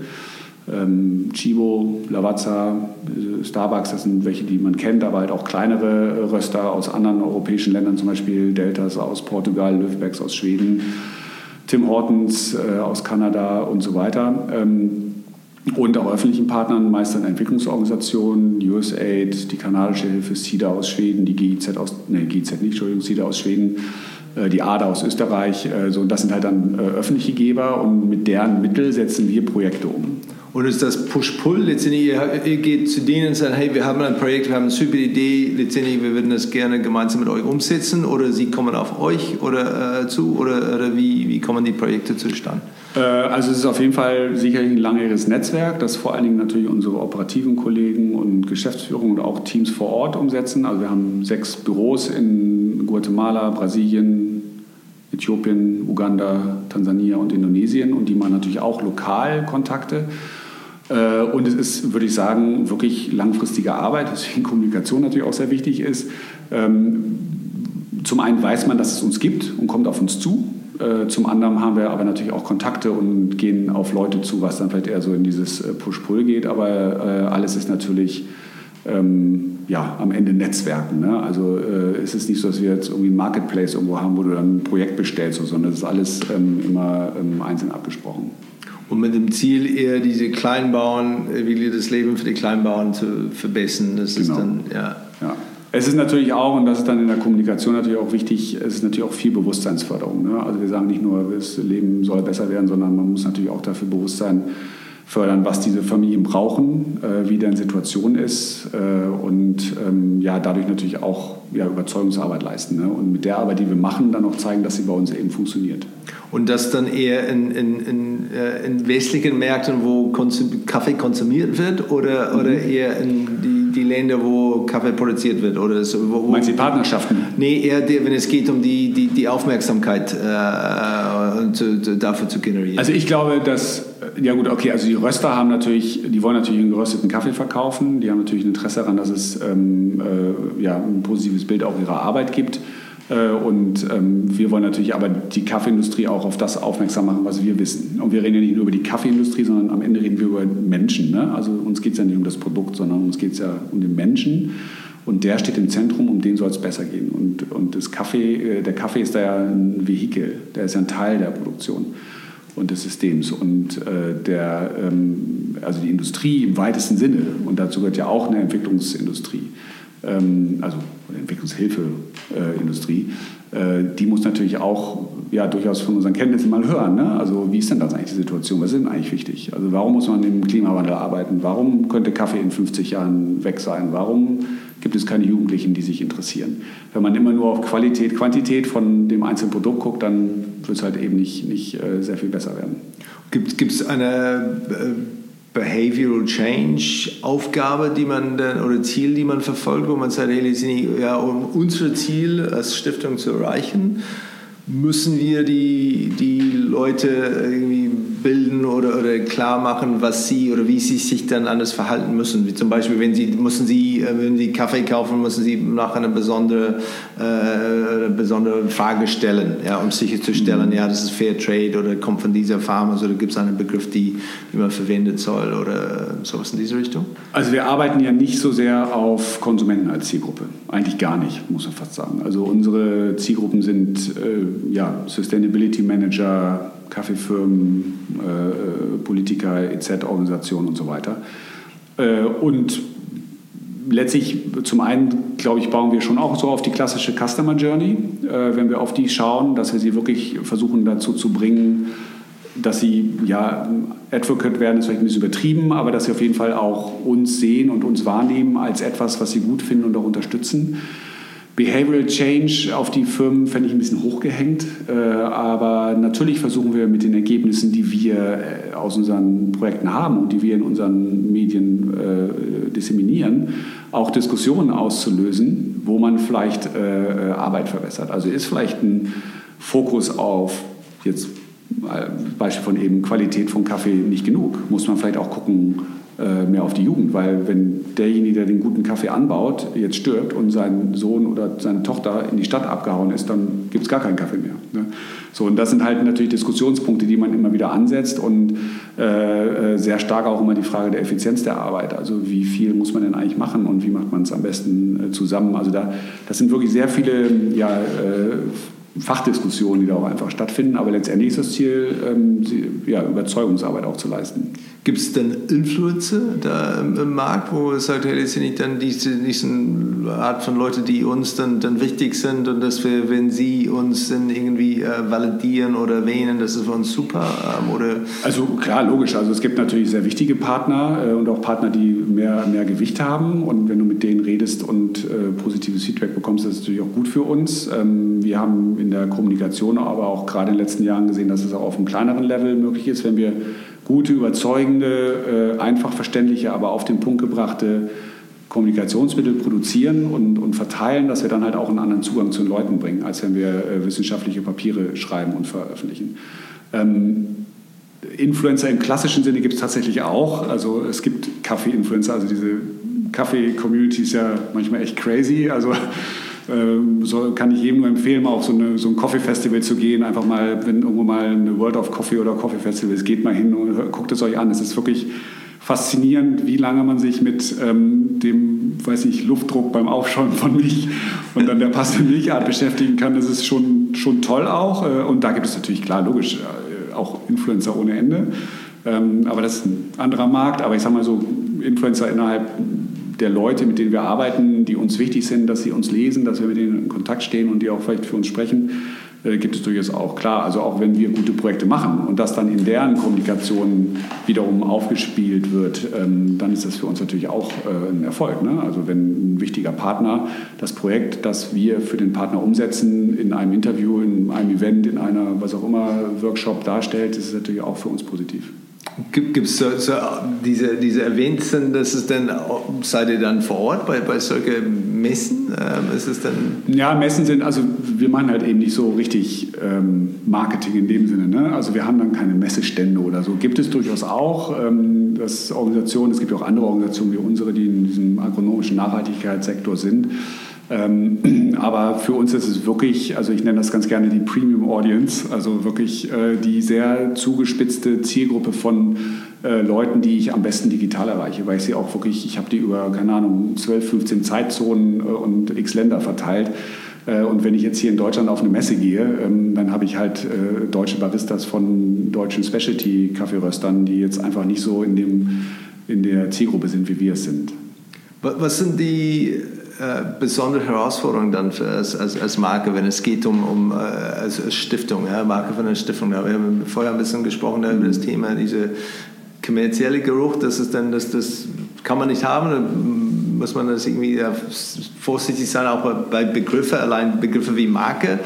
Ähm, Chibo, Lavazza, Starbucks, das sind welche, die man kennt, aber halt auch kleinere Röster aus anderen europäischen Ländern, zum Beispiel Deltas aus Portugal, Löfbecks aus Schweden, Tim Hortons äh, aus Kanada und so weiter. Ähm, und auch öffentlichen Partnern, meist dann Entwicklungsorganisationen, USAID, die kanadische Hilfe, SIDA aus Schweden, die GIZ aus, nee, GIZ nicht, Entschuldigung, SIDA aus Schweden, die ADA aus Österreich. Äh, so, das sind halt dann äh, öffentliche Geber und mit deren Mittel setzen wir Projekte um. Und ist das Push-Pull? Letztendlich, ihr geht zu denen und sagt, hey, wir haben ein Projekt, wir haben eine super Idee, letztendlich, wir würden das gerne gemeinsam mit euch umsetzen oder sie kommen auf euch oder äh, zu oder, oder wie, wie kommen die Projekte zustande? Äh, also es ist auf jeden Fall sicherlich ein langjähriges Netzwerk, das vor allen Dingen natürlich unsere operativen Kollegen und Geschäftsführung und auch Teams vor Ort umsetzen. Also wir haben sechs Büros in Guatemala, Brasilien, Äthiopien, Uganda, Tansania und Indonesien und die machen natürlich auch lokal Kontakte. Äh, und es ist, würde ich sagen, wirklich langfristige Arbeit, weswegen [LAUGHS] Kommunikation natürlich auch sehr wichtig ist. Ähm, zum einen weiß man, dass es uns gibt und kommt auf uns zu. Äh, zum anderen haben wir aber natürlich auch Kontakte und gehen auf Leute zu, was dann vielleicht eher so in dieses äh, Push-Pull geht. Aber alles ist natürlich ähm, ja, am Ende Netzwerken. Ne? Also äh, es ist nicht so, dass wir jetzt irgendwie ein Marketplace irgendwo haben, wo du dann ein Projekt bestellst, sondern es ist alles ähm, immer ähm, einzeln abgesprochen. Und mit dem Ziel eher diese Kleinbauern, äh, wie das Leben für die Kleinbauern zu verbessern. Das genau. ist dann, ja. ja. Es ist natürlich auch, und das ist dann in der Kommunikation natürlich auch wichtig, es ist natürlich auch viel Bewusstseinsförderung. Ne? Also wir sagen nicht nur, das Leben soll besser werden, sondern man muss natürlich auch dafür bewusst sein, fördern, was diese Familien brauchen, äh, wie deren Situation ist äh, und ähm, ja, dadurch natürlich auch ja, Überzeugungsarbeit leisten. Ne? Und mit der Arbeit, die wir machen, dann auch zeigen, dass sie bei uns eben funktioniert. Und das dann eher in, in, in, äh, in westlichen Märkten, wo Konsum Kaffee konsumiert wird oder, mhm. oder eher in die, die Länder, wo Kaffee produziert wird? Oder so, wo, Meinst du Partnerschaften? Nee, eher die, wenn es geht um die, die, die Aufmerksamkeit äh, zu, zu, dafür zu generieren. Also ich glaube, dass ja gut, okay, also die Röster haben natürlich, die wollen natürlich einen gerösteten Kaffee verkaufen. Die haben natürlich ein Interesse daran, dass es ähm, äh, ja, ein positives Bild auch ihrer Arbeit gibt. Äh, und ähm, wir wollen natürlich aber die Kaffeeindustrie auch auf das aufmerksam machen, was wir wissen. Und wir reden ja nicht nur über die Kaffeeindustrie, sondern am Ende reden wir über Menschen. Ne? Also uns geht es ja nicht um das Produkt, sondern uns geht es ja um den Menschen. Und der steht im Zentrum, um den soll es besser gehen. Und, und das Kaffee, äh, der Kaffee ist da ja ein Vehikel, der ist ja ein Teil der Produktion und des Systems. Und äh, der, ähm, also die Industrie im weitesten Sinne, und dazu gehört ja auch eine Entwicklungsindustrie, ähm, also Entwicklungshilfeindustrie, äh, die muss natürlich auch ja, durchaus von unseren Kenntnissen mal hören. Ne? Also wie ist denn das eigentlich die Situation? Was ist denn eigentlich wichtig? Also warum muss man im Klimawandel arbeiten? Warum könnte Kaffee in 50 Jahren weg sein? Warum gibt es keine Jugendlichen, die sich interessieren? Wenn man immer nur auf Qualität, Quantität von dem einzelnen Produkt guckt, dann wird es halt eben nicht, nicht äh, sehr viel besser werden. Gibt es eine äh, Behavioral Change Aufgabe, die man dann, oder Ziel, die man verfolgt, wo man sagt, hey, ja, um unser Ziel als Stiftung zu erreichen, müssen wir die, die Leute irgendwie bilden oder, oder klar machen, was sie oder wie sie sich dann anders verhalten müssen. Wie zum Beispiel, wenn sie, müssen sie, äh, wenn sie Kaffee kaufen, müssen sie nach einer besondere, äh, besondere Frage stellen, ja, um sicherzustellen, ja, das ist Fair Trade oder kommt von dieser Farm, also gibt es einen Begriff, die, die man verwendet soll oder sowas in diese Richtung? Also wir arbeiten ja nicht so sehr auf Konsumenten als Zielgruppe. Eigentlich gar nicht, muss man fast sagen. Also unsere Zielgruppen sind äh, ja, Sustainability Manager, Kaffeefirmen, äh, Politiker, EZ-Organisationen und so weiter. Äh, und letztlich zum einen, glaube ich, bauen wir schon auch so auf die klassische Customer Journey, äh, wenn wir auf die schauen, dass wir sie wirklich versuchen dazu zu bringen, dass sie ja Advocate werden, ist vielleicht ein bisschen übertrieben, aber dass sie auf jeden Fall auch uns sehen und uns wahrnehmen als etwas, was sie gut finden und auch unterstützen. Behavioral Change auf die Firmen fände ich ein bisschen hochgehängt, äh, aber natürlich versuchen wir mit den Ergebnissen, die wir äh, aus unseren Projekten haben und die wir in unseren Medien äh, disseminieren, auch Diskussionen auszulösen, wo man vielleicht Arbeit verbessert. Also ist vielleicht ein Fokus auf jetzt Beispiel von eben Qualität von Kaffee nicht genug. Muss man vielleicht auch gucken, mehr auf die Jugend, weil wenn derjenige, der den guten Kaffee anbaut, jetzt stirbt und sein Sohn oder seine Tochter in die Stadt abgehauen ist, dann gibt es gar keinen Kaffee mehr. Ne? So, und das sind halt natürlich Diskussionspunkte, die man immer wieder ansetzt und äh, äh, sehr stark auch immer die Frage der Effizienz der Arbeit. Also wie viel muss man denn eigentlich machen und wie macht man es am besten äh, zusammen? Also da, das sind wirklich sehr viele ja, äh, Fachdiskussionen, die da auch einfach stattfinden. Aber letztendlich ist das Ziel, ähm, ja, Überzeugungsarbeit auch zu leisten. Gibt es denn Influencer da im Markt, wo es sagt, hey, das sind nicht dann diese, diese Art von Leute, die uns dann, dann wichtig sind und dass wir, wenn sie uns dann irgendwie äh, validieren oder erwähnen, das ist für uns super? Ähm, oder? Also klar, logisch. Also es gibt natürlich sehr wichtige Partner äh, und auch Partner, die mehr, mehr Gewicht haben. Und wenn du mit denen redest und äh, positives Feedback bekommst, das ist natürlich auch gut für uns. Ähm, wir haben in der Kommunikation aber auch gerade in den letzten Jahren gesehen, dass es auch auf einem kleineren Level möglich ist, wenn wir gute, überzeugende, äh, einfach verständliche, aber auf den Punkt gebrachte Kommunikationsmittel produzieren und, und, verteilen, dass wir dann halt auch einen anderen Zugang zu den Leuten bringen, als wenn wir äh, wissenschaftliche Papiere schreiben und veröffentlichen. Ähm, Influencer im klassischen Sinne gibt es tatsächlich auch. Also es gibt Kaffee-Influencer, also diese Kaffee-Community ist ja manchmal echt crazy. Also so kann ich jedem nur empfehlen, mal auf so, eine, so ein Coffee-Festival zu gehen. Einfach mal, wenn irgendwo mal eine World of Coffee oder Coffee Festival ist, geht mal hin und guckt es euch an. Es ist wirklich faszinierend, wie lange man sich mit ähm, dem, weiß nicht, Luftdruck beim Aufschäumen von Milch und dann der passenden Milchart beschäftigen kann. Das ist schon, schon toll auch. Äh, und da gibt es natürlich, klar, logisch, äh, auch Influencer ohne Ende. Ähm, aber das ist ein anderer Markt. Aber ich sage mal so, Influencer innerhalb der Leute, mit denen wir arbeiten, die uns wichtig sind, dass sie uns lesen, dass wir mit denen in Kontakt stehen und die auch vielleicht für uns sprechen. äh, gibt es durchaus auch. Klar, also auch wenn wir gute Projekte machen und das dann in deren Kommunikation wiederum aufgespielt wird, ähm, dann ist das für uns natürlich auch äh, ein Erfolg. Ne? Also wenn ein wichtiger Partner das Projekt, das wir für den Partner umsetzen, in einem Interview, in einem Event, in einer, was auch immer, Workshop darstellt, ist es natürlich auch für uns positiv. Gibt es so, so, diese, diese erwähnten, das ist dann, seid ihr dann vor Ort bei, bei solchen Messen? Ähm, ist es dann ja, Messen sind, also wir machen halt eben nicht so richtig ähm, Marketing in dem Sinne. Ne? Also wir haben dann keine Messestände oder so. Gibt es durchaus auch. Ähm, das Organisationen, es gibt ja auch andere Organisationen wie unsere, die in diesem agronomischen Nachhaltigkeitssektor sind. Ähm, [CLEARS THROAT] aber für uns ist es wirklich, also ich nenne das ganz gerne die Premium Audience, also wirklich äh, die sehr zugespitzte Zielgruppe von äh, Leuten, die ich am besten digital erreiche, weil ich sie auch wirklich, ich habe die über, keine Ahnung, 12, 15 Zeitzonen äh, und x Länder verteilt. Äh, und wenn ich jetzt hier in Deutschland auf eine Messe gehe, ähm, dann habe ich halt äh, deutsche Baristas von deutschen Specialty-Kaffeeröstern, die jetzt einfach nicht so in, dem, in der Zielgruppe sind, wie wir es sind. Was sind die besondere Herausforderung dann als, als, als, Marke, wenn es geht um, um äh, als Stiftung, ja, Marke von einer Stiftung. Ja, wir haben vorher ein bisschen gesprochen ja, über das Thema, diese kommerzielle Geruch, das ist dann, das, das kann man nicht haben muss man das irgendwie vorsichtig sein, auch bei Begriffen, allein Begriffe wie Marke.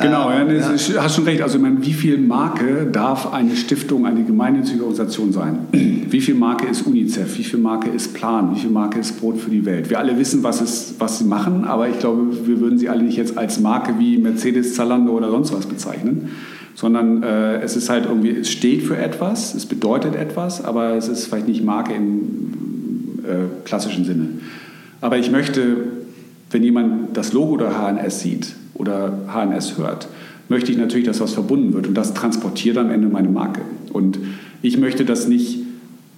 Genau, ja, ja. hast schon recht. Also ich meine, wie viel Marke darf eine Stiftung, eine gemeinnützige Organisation sein? [CLEARS THROAT] Wie viel Marke ist UNICEF? Wie viel Marke ist Plan? Wie viel Marke ist Brot für die Welt? Wir alle wissen, was, es, was sie machen, aber ich glaube, wir würden sie alle nicht jetzt als Marke wie Mercedes, Zalando oder sonst was bezeichnen sondern äh, es ist halt irgendwie, es steht für etwas, es bedeutet etwas, aber es ist vielleicht nicht Marke im äh, klassischen Sinne. Aber ich möchte, wenn jemand das Logo der HNS sieht oder HNS hört, möchte ich natürlich, dass was verbunden wird und das transportiert am Ende meine Marke. Und ich möchte, dass nicht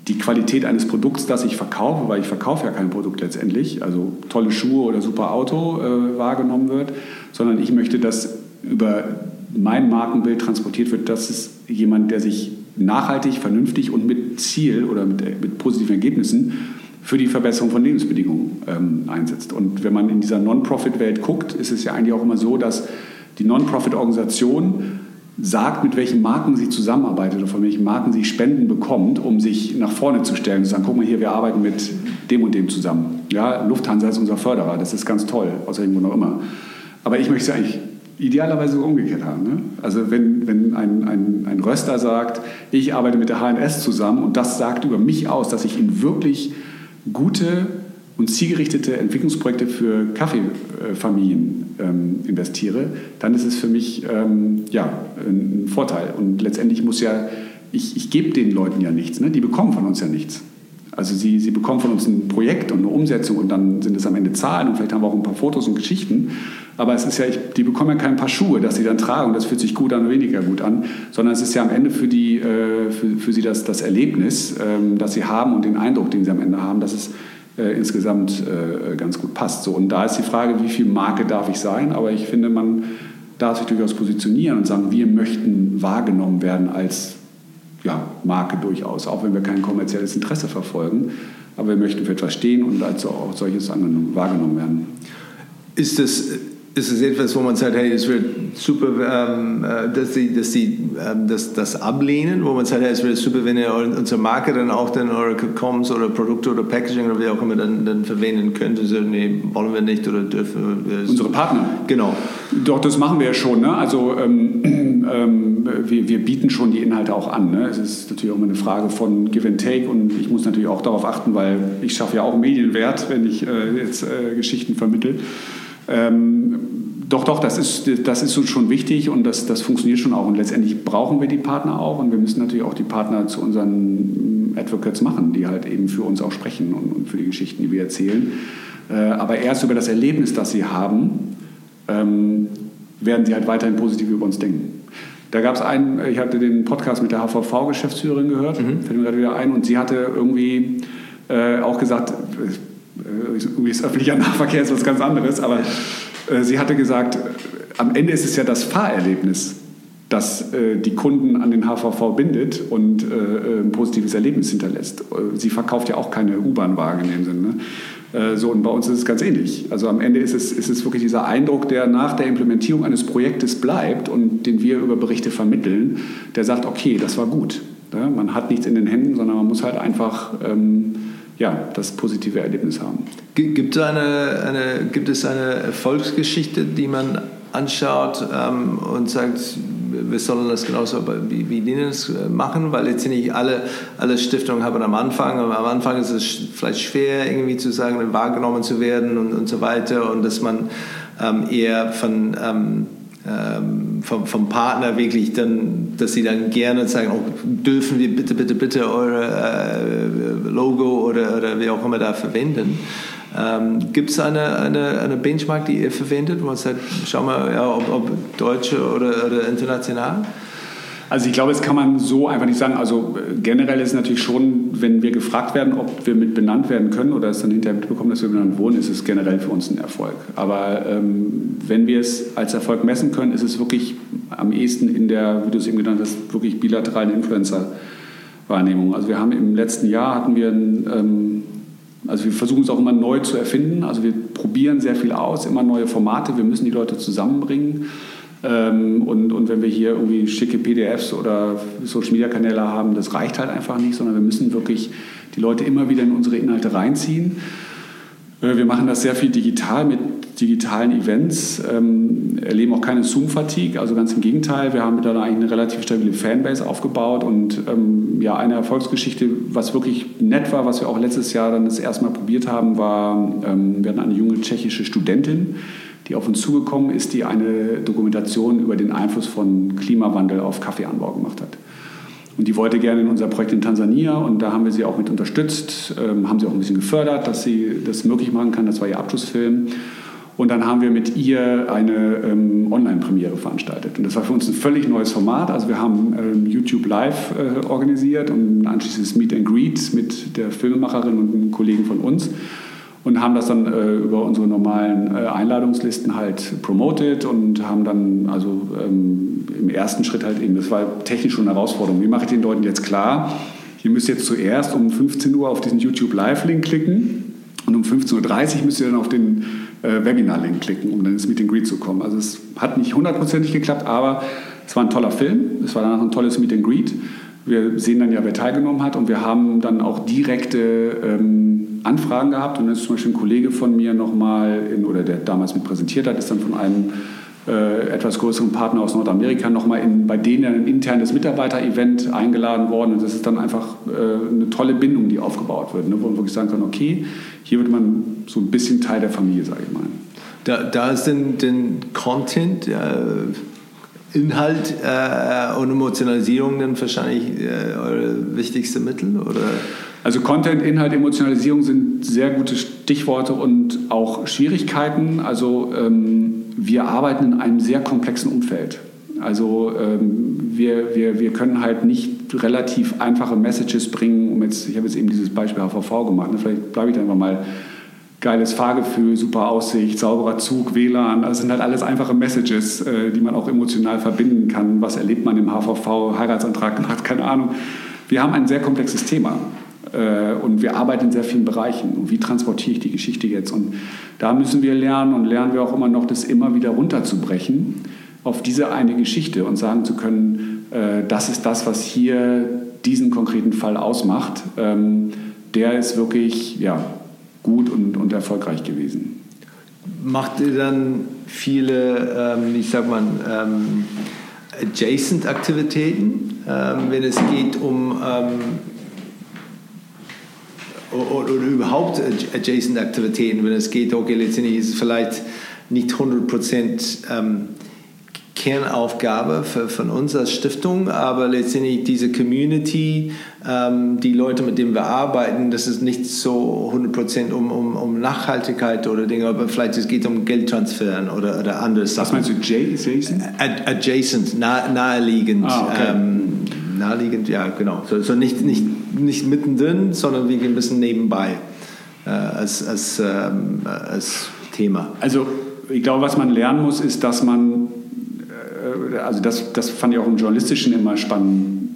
die Qualität eines Produkts, das ich verkaufe, weil ich verkaufe ja kein Produkt letztendlich, also tolle Schuhe oder super Auto äh, wahrgenommen wird, sondern ich möchte, dass über mein Markenbild transportiert wird, dass es jemand, der sich nachhaltig, vernünftig und mit Ziel oder mit, mit positiven Ergebnissen für die Verbesserung von Lebensbedingungen ähm, einsetzt. Und wenn man in dieser Non-Profit-Welt guckt, ist es ja eigentlich auch immer so, dass die Non-Profit-Organisation sagt, mit welchen Marken sie zusammenarbeitet oder von welchen Marken sie Spenden bekommt, um sich nach vorne zu stellen und zu sagen, guck mal hier, wir arbeiten mit dem und dem zusammen. Ja, Lufthansa ist unser Förderer, das ist ganz toll, aus Grund auch immer. Aber ich möchte es eigentlich idealerweise umgekehrt haben. Ne? Also wenn, wenn ein, ein, ein Röster sagt, ich arbeite mit der HNS zusammen und das sagt über mich aus, dass ich ihn wirklich gute und zielgerichtete Entwicklungsprojekte für Kaffeefamilien ähm, investiere, dann ist es für mich ähm, ja, ein Vorteil. Und letztendlich muss ja, ich, ich gebe den Leuten ja nichts, ne? die bekommen von uns ja nichts. Also sie, sie bekommen von uns ein Projekt und eine Umsetzung und dann sind es am Ende Zahlen und vielleicht haben wir auch ein paar Fotos und Geschichten. Aber es ist ja, ich, die bekommen ja kein paar Schuhe, dass sie dann tragen und das fühlt sich gut an oder weniger gut an, sondern es ist ja am Ende für, die, äh, für, für sie das, das Erlebnis, ähm, das sie haben und den Eindruck, den sie am Ende haben, dass es äh, insgesamt äh, ganz gut passt. So, und da ist die Frage, wie viel Marke darf ich sein? Aber ich finde, man darf sich durchaus positionieren und sagen, wir möchten wahrgenommen werden als ja, Marke durchaus, auch wenn wir kein kommerzielles Interesse verfolgen. Aber wir möchten für etwas stehen und als auch solches wahrgenommen werden. Ist das ist es etwas, wo man sagt, hey, es wird super, ähm, äh, dass sie, dass sie ähm, das, das ablehnen, wo man sagt, hey, es wird super, wenn ihr unsere Marke dann auch dann eure Coms oder Produkte oder Packaging oder wie auch immer dann, dann verwenden könnt. Also, nee, wollen wir nicht oder dürfen wir. Unsere Partner? Genau. Doch, das machen wir ja schon. Ne? Also ähm, [CLEARS THROAT] ähm, wir, wir bieten schon die Inhalte auch an. Ne? Es ist natürlich auch immer eine Frage von Give and Take und ich muss natürlich auch darauf achten, weil ich schaffe ja auch Medienwert, wenn ich äh, jetzt äh, Geschichten vermittle. Ähm, doch, doch, das ist, das ist schon wichtig und das, das funktioniert schon auch. Und letztendlich brauchen wir die Partner auch und wir müssen natürlich auch die Partner zu unseren Advocates machen, die halt eben für uns auch sprechen und, und für die Geschichten, die wir erzählen. Äh, aber erst über das Erlebnis, das sie haben, ähm, werden sie halt weiterhin positiv über uns denken. Da gab es einen, ich hatte den Podcast mit der HVV-Geschäftsführerin gehört, mhm. fällt mir gerade wieder ein, und sie hatte irgendwie äh, auch gesagt, äh, irgendwie ist öffentlicher Nahverkehr ist was ganz anderes, aber äh, sie hatte gesagt, am Ende ist es ja das Fahrerlebnis, das äh, die Kunden an den HVV bindet und äh, ein positives Erlebnis hinterlässt. Sie verkauft ja auch keine U-Bahn-Wagen in dem Sinne. Ne? So, und bei uns ist es ganz ähnlich. Also am Ende ist es, ist es wirklich dieser Eindruck, der nach der Implementierung eines Projektes bleibt und den wir über Berichte vermitteln, der sagt, okay, das war gut. Ja, man hat nichts in den Händen, sondern man muss halt einfach ähm, ja, das positive Erlebnis haben. Gibt, eine, eine, gibt es eine Erfolgsgeschichte, die man anschaut ähm, und sagt, wir sollen das genauso wie, wie das äh, machen, weil jetzt nicht alle, alle Stiftungen haben am Anfang, aber am Anfang ist es vielleicht schwer irgendwie zu sagen, wahrgenommen zu werden und, und so weiter und dass man ähm, eher von ähm, ähm, vom, vom, Partner wirklich dann, dass sie dann gerne sagen, oh, dürfen wir bitte, bitte, bitte eure äh, Logo oder, oder wie auch immer da verwenden. Ähm, Gibt es eine, eine, eine Benchmark, die ihr verwendet, wo man sagt, schau mal, ja, ob, ob deutsche oder, oder international? Also ich glaube, das kann man so einfach nicht sagen. Also äh, generell ist es natürlich schon, wenn wir gefragt werden, ob wir mit benannt werden können oder es dann hinterher mitbekommen, dass wir benannt wurden, ist es generell für uns ein Erfolg. Aber ähm, wenn wir es als Erfolg messen können, ist es wirklich am ehesten in der, wie du es eben genannt hast, wirklich bilateralen Influencer-Wahrnehmung. Also wir haben im letzten Jahr hatten wir ein, ähm, also wir versuchen es auch immer neu zu erfinden. Also wir probieren sehr viel aus, immer neue Formate. Wir müssen die Leute zusammenbringen. Ähm, und, und wenn wir hier irgendwie schicke PDFs oder Social-Media-Kanäle haben, das reicht halt einfach nicht, sondern wir müssen wirklich die Leute immer wieder in unsere Inhalte reinziehen. Äh, wir machen das sehr viel digital mit digitalen Events, ähm, erleben auch keine Zoom-Fatigue, also ganz im Gegenteil. Wir haben da eigentlich eine relativ stabile Fanbase aufgebaut und ähm, ja, eine Erfolgsgeschichte, was wirklich nett war, was wir auch letztes Jahr dann das erste Mal probiert haben, war, wir hatten eine junge tschechische Studentin, die auf uns zugekommen ist, die eine Dokumentation über den Einfluss von Klimawandel auf Kaffeeanbau gemacht hat. Und die wollte gerne in unser Projekt in Tansania und da haben wir sie auch mit unterstützt, ähm, haben sie auch ein bisschen gefördert, dass sie das möglich machen kann. Das war ihr Abschlussfilm. Und dann haben wir mit ihr eine ähm, Online-Premiere veranstaltet. Und das war für uns ein völlig neues Format. Also wir haben ähm, YouTube Live äh, organisiert und ein anschließendes Meet and Greet mit der Filmemacherin und einem Kollegen von uns und haben das dann äh, über unsere normalen äh, Einladungslisten halt promoted und haben dann also ähm, im ersten Schritt halt eben, das war technisch schon eine Herausforderung, wie mache ich den Leuten jetzt klar, ihr müsst jetzt zuerst um 15 Uhr auf diesen YouTube Live-Link klicken und um 15.30 Uhr müsst ihr dann auf den äh, Webinar-Link klicken, um dann ins Meet Greet zu kommen. Also es hat nicht hundertprozentig geklappt, aber es war ein toller Film, es war danach ein tolles Meet Greet. Wir sehen dann ja, wer teilgenommen hat und wir haben dann auch direkte ähm, Anfragen gehabt und dann ist zum Beispiel ein Kollege von mir nochmal, oder der damals mit präsentiert hat, ist dann von einem äh, etwas größeren Partner aus Nordamerika nochmal bei denen ein internes Mitarbeiter-Event eingeladen worden und das ist dann einfach äh, eine tolle Bindung, die aufgebaut wird, ne, wo man wirklich sagen kann, okay, hier wird man so ein bisschen Teil der Familie, sage ich mal. Da, da ist denn, den Content, äh Inhalt und Emotionalisierung dann wahrscheinlich äh, eure wichtigste Mittel? Oder? Also Content, Inhalt, Emotionalisierung sind sehr gute Stichworte und auch Schwierigkeiten. Also ähm, wir arbeiten in einem sehr komplexen Umfeld. Also ähm, wir, wir, wir können halt nicht relativ einfache Messages bringen, um jetzt, ich habe jetzt eben dieses Beispiel HVV gemacht, ne? vielleicht bleibe ich da einfach mal geiles Fahrgefühl, super Aussicht, sauberer Zug, WLAN. Das sind halt alles einfache Messages, äh, die man auch emotional verbinden kann. Was erlebt man im HVV, Heiratsantrag gemacht, [LAUGHS] keine Ahnung. Wir haben ein sehr komplexes Thema und wir arbeiten in sehr vielen Bereichen. Und wie transportiere ich die Geschichte jetzt? Und da müssen wir lernen und lernen wir auch immer noch, das immer wieder runterzubrechen auf diese eine Geschichte und sagen zu können, äh, das ist das, was hier diesen konkreten Fall ausmacht. Ähm, der ist wirklich, ja, gut und, und erfolgreich gewesen. Macht ihr dann viele, ähm, ich sag mal, ähm, adjacent Aktivitäten, wenn es geht um oder, überhaupt adjacent Aktivitäten, wenn es geht, okay, letztendlich ist es vielleicht nicht 100 Prozent ähm, Kernaufgabe für, von uns als Stiftung, aber letztendlich diese Community, ähm, die Leute, mit denen wir arbeiten, das ist nicht so 100% um, um, um Nachhaltigkeit oder Dinge, aber vielleicht es geht um Geldtransferen oder, oder andere Sachen. Was meinst du, adjacent? Ad, adjacent, nah, naheliegend. Ah, okay. ähm, naheliegend, ja, genau. So, so, nicht, nicht, nicht mittendrin, sondern wie ein bisschen nebenbei äh, als, als, ähm, als Thema. Also ich glaube, was man lernen muss, ist, dass man äh, also das, das fand ich auch im Journalistischen immer spannend.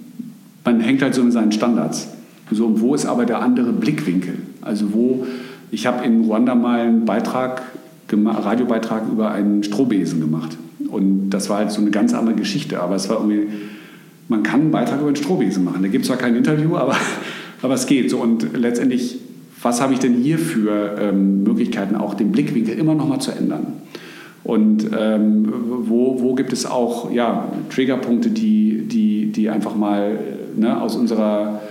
Man hängt halt so in seinen Standards. So, wo ist aber der andere Blickwinkel? Also wo, ich habe in Ruanda mal einen Beitrag, Radiobeitrag über einen Strohbesen gemacht. Und das war halt so eine ganz andere Geschichte. Aber es war irgendwie, man kann einen Beitrag über einen Strohbesen machen. Da gibt es zwar kein Interview, aber, [LAUGHS] aber es geht. So, und letztendlich, was habe ich denn hier für ähm, Möglichkeiten, auch den Blickwinkel immer noch mal zu ändern? Und ähm, wo, wo gibt es auch ja, Triggerpunkte, die, die, die einfach mal ne, aus unserer